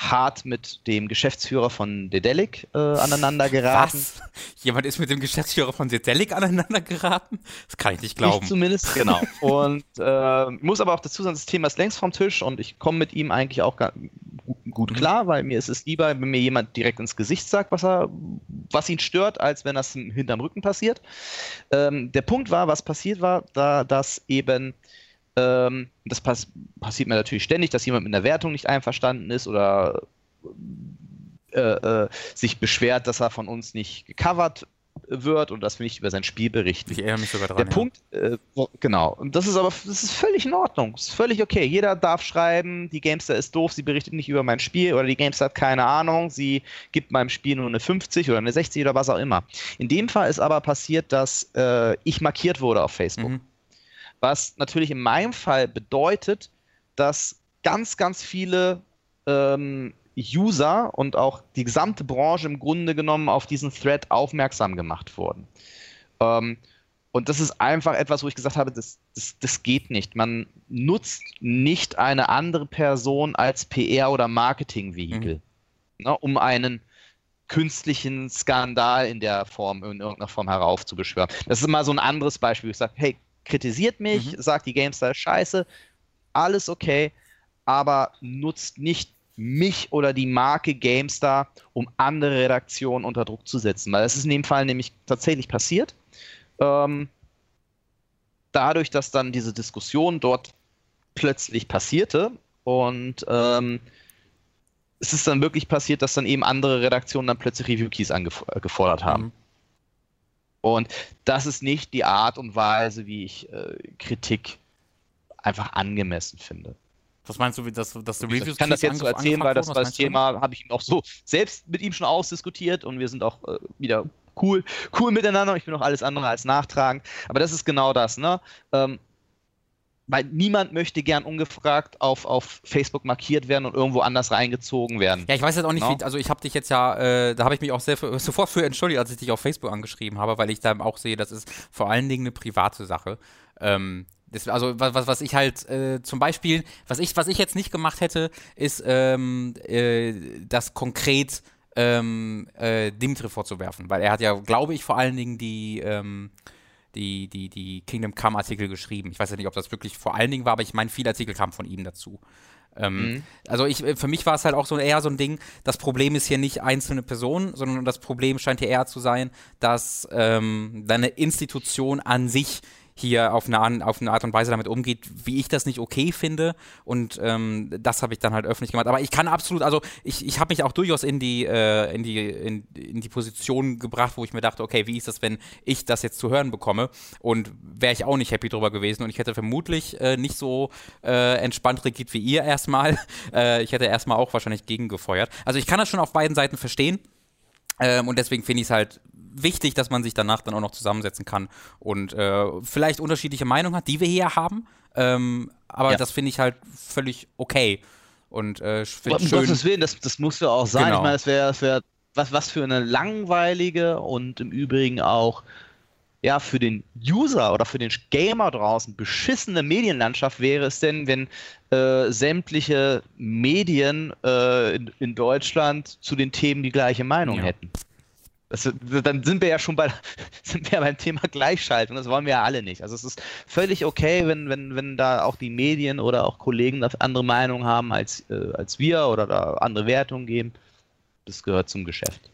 hart mit dem Geschäftsführer von Dedelic äh, aneinander geraten. Was? Jemand ist mit dem Geschäftsführer von Dedelic aneinander geraten? Das kann ich nicht glauben. Ich zumindest, genau. und äh, muss aber auch dazu sagen, das Thema ist längst vom Tisch und ich komme mit ihm eigentlich auch gut mhm. klar, weil mir ist es lieber, wenn mir jemand direkt ins Gesicht sagt, was er, was ihn stört, als wenn das hinterm Rücken passiert. Ähm, der Punkt war, was passiert war, da dass eben ähm, das pass passiert mir natürlich ständig, dass jemand mit einer Wertung nicht einverstanden ist oder äh, äh, sich beschwert, dass er von uns nicht gecovert wird und dass wir nicht über sein Spiel berichten. Ich erinnere mich sogar dran. Der ja. Punkt, äh, genau, und das ist aber das ist völlig in Ordnung. Das ist völlig okay. Jeder darf schreiben, die Gamester ist doof, sie berichtet nicht über mein Spiel oder die Gamester hat keine Ahnung, sie gibt meinem Spiel nur eine 50 oder eine 60 oder was auch immer. In dem Fall ist aber passiert, dass äh, ich markiert wurde auf Facebook. Mhm. Was natürlich in meinem Fall bedeutet, dass ganz, ganz viele ähm, User und auch die gesamte Branche im Grunde genommen auf diesen Thread aufmerksam gemacht wurden. Ähm, und das ist einfach etwas, wo ich gesagt habe, das, das, das geht nicht. Man nutzt nicht eine andere Person als PR- oder Marketingvehikel, mhm. ne, um einen künstlichen Skandal in der Form, in irgendeiner Form heraufzubeschwören. Das ist mal so ein anderes Beispiel. Ich sage, hey, kritisiert mich, mhm. sagt die GameStar ist scheiße, alles okay, aber nutzt nicht mich oder die Marke GameStar, um andere Redaktionen unter Druck zu setzen. Weil das ist in dem Fall nämlich tatsächlich passiert. Ähm, dadurch, dass dann diese Diskussion dort plötzlich passierte und ähm, es ist dann wirklich passiert, dass dann eben andere Redaktionen dann plötzlich Review-Keys angefordert haben. Mhm. Und das ist nicht die Art und Weise, wie ich äh, Kritik einfach angemessen finde. Was meinst du, dass, dass du Reviews Ich kann das jetzt so erzählen, weil das, das Thema habe ich ihm auch so selbst mit ihm schon ausdiskutiert und wir sind auch äh, wieder cool, cool miteinander. Ich bin auch alles andere als nachtragend. Aber das ist genau das, ne? Ähm, weil niemand möchte gern ungefragt auf, auf Facebook markiert werden und irgendwo anders reingezogen werden. Ja, ich weiß jetzt auch nicht, no? wie, also ich habe dich jetzt ja, äh, da habe ich mich auch sehr sofort für entschuldigt, als ich dich auf Facebook angeschrieben habe, weil ich da auch sehe, das ist vor allen Dingen eine private Sache. Ähm, das, also was, was ich halt äh, zum Beispiel, was ich, was ich jetzt nicht gemacht hätte, ist ähm, äh, das konkret ähm, äh, Dimitri vorzuwerfen, weil er hat ja, glaube ich, vor allen Dingen die, ähm, die, die, die Kingdom Come Artikel geschrieben. Ich weiß ja nicht, ob das wirklich vor allen Dingen war, aber ich meine, viele Artikel kamen von ihm dazu. Ähm, mhm. Also ich, für mich war es halt auch so eher so ein Ding, das Problem ist hier nicht einzelne Personen, sondern das Problem scheint hier eher zu sein, dass ähm, deine Institution an sich hier auf eine, auf eine Art und Weise damit umgeht, wie ich das nicht okay finde. Und ähm, das habe ich dann halt öffentlich gemacht. Aber ich kann absolut, also ich, ich habe mich auch durchaus in die, äh, in, die, in, in, die Position gebracht, wo ich mir dachte, okay, wie ist das, wenn ich das jetzt zu hören bekomme? Und wäre ich auch nicht happy drüber gewesen. Und ich hätte vermutlich äh, nicht so äh, entspannt regiert wie ihr erstmal. Äh, ich hätte erstmal auch wahrscheinlich gegengefeuert. Also ich kann das schon auf beiden Seiten verstehen. Ähm, und deswegen finde ich es halt wichtig, dass man sich danach dann auch noch zusammensetzen kann und äh, vielleicht unterschiedliche Meinungen hat, die wir hier haben. Ähm, aber ja. das finde ich halt völlig okay. Und äh, um schön. Gottes Willen, das, das muss ja auch sein. Genau. Ich meine, es wäre wär was, was für eine langweilige und im Übrigen auch ja, für den User oder für den Gamer draußen beschissene Medienlandschaft wäre es denn, wenn äh, sämtliche Medien äh, in, in, Deutschland zu den Themen die gleiche Meinung ja. hätten. Das, dann sind wir ja schon bei, sind wir beim Thema Gleichschaltung. Das wollen wir ja alle nicht. Also es ist völlig okay, wenn, wenn, wenn da auch die Medien oder auch Kollegen andere Meinungen haben als, äh, als wir oder da andere Wertungen geben. Das gehört zum Geschäft.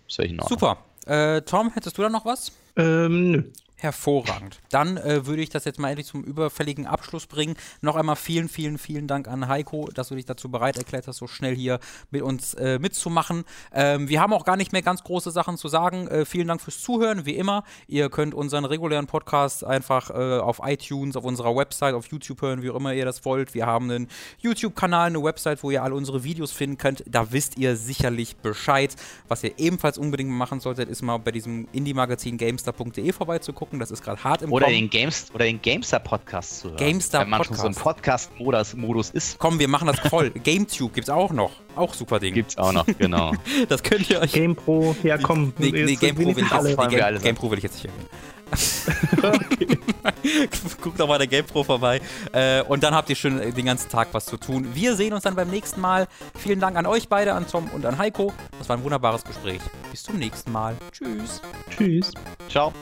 Super. Äh, Tom, hättest du da noch was? Ähm, nö. Hervorragend. Dann äh, würde ich das jetzt mal endlich zum überfälligen Abschluss bringen. Noch einmal vielen, vielen, vielen Dank an Heiko, dass du dich dazu bereit erklärt hast, so schnell hier mit uns äh, mitzumachen. Ähm, wir haben auch gar nicht mehr ganz große Sachen zu sagen. Äh, vielen Dank fürs Zuhören, wie immer. Ihr könnt unseren regulären Podcast einfach äh, auf iTunes, auf unserer Website, auf YouTube hören, wie auch immer ihr das wollt. Wir haben einen YouTube-Kanal, eine Website, wo ihr alle unsere Videos finden könnt. Da wisst ihr sicherlich Bescheid. Was ihr ebenfalls unbedingt machen solltet, ist mal bei diesem Indie-Magazin gamestar.de vorbeizugucken gucken. Das ist gerade hart im oder Den Games, oder den GameStar-Podcast zu hören. GameStar Wenn man Podcast. schon so ein Podcast-Modus ist. Komm, wir machen das voll. GameTube gibt es auch noch. Auch super Ding. Gibt's auch noch, genau. das könnt ihr euch. GamePro, ja komm. Nee, nee GamePro will, ich jetzt, nee, Game, GamePro will ich jetzt nicht erwähnen. Guckt doch mal der GamePro vorbei. Äh, und dann habt ihr schon den ganzen Tag was zu tun. Wir sehen uns dann beim nächsten Mal. Vielen Dank an euch beide, an Tom und an Heiko. Das war ein wunderbares Gespräch. Bis zum nächsten Mal. Tschüss. Tschüss. Ciao.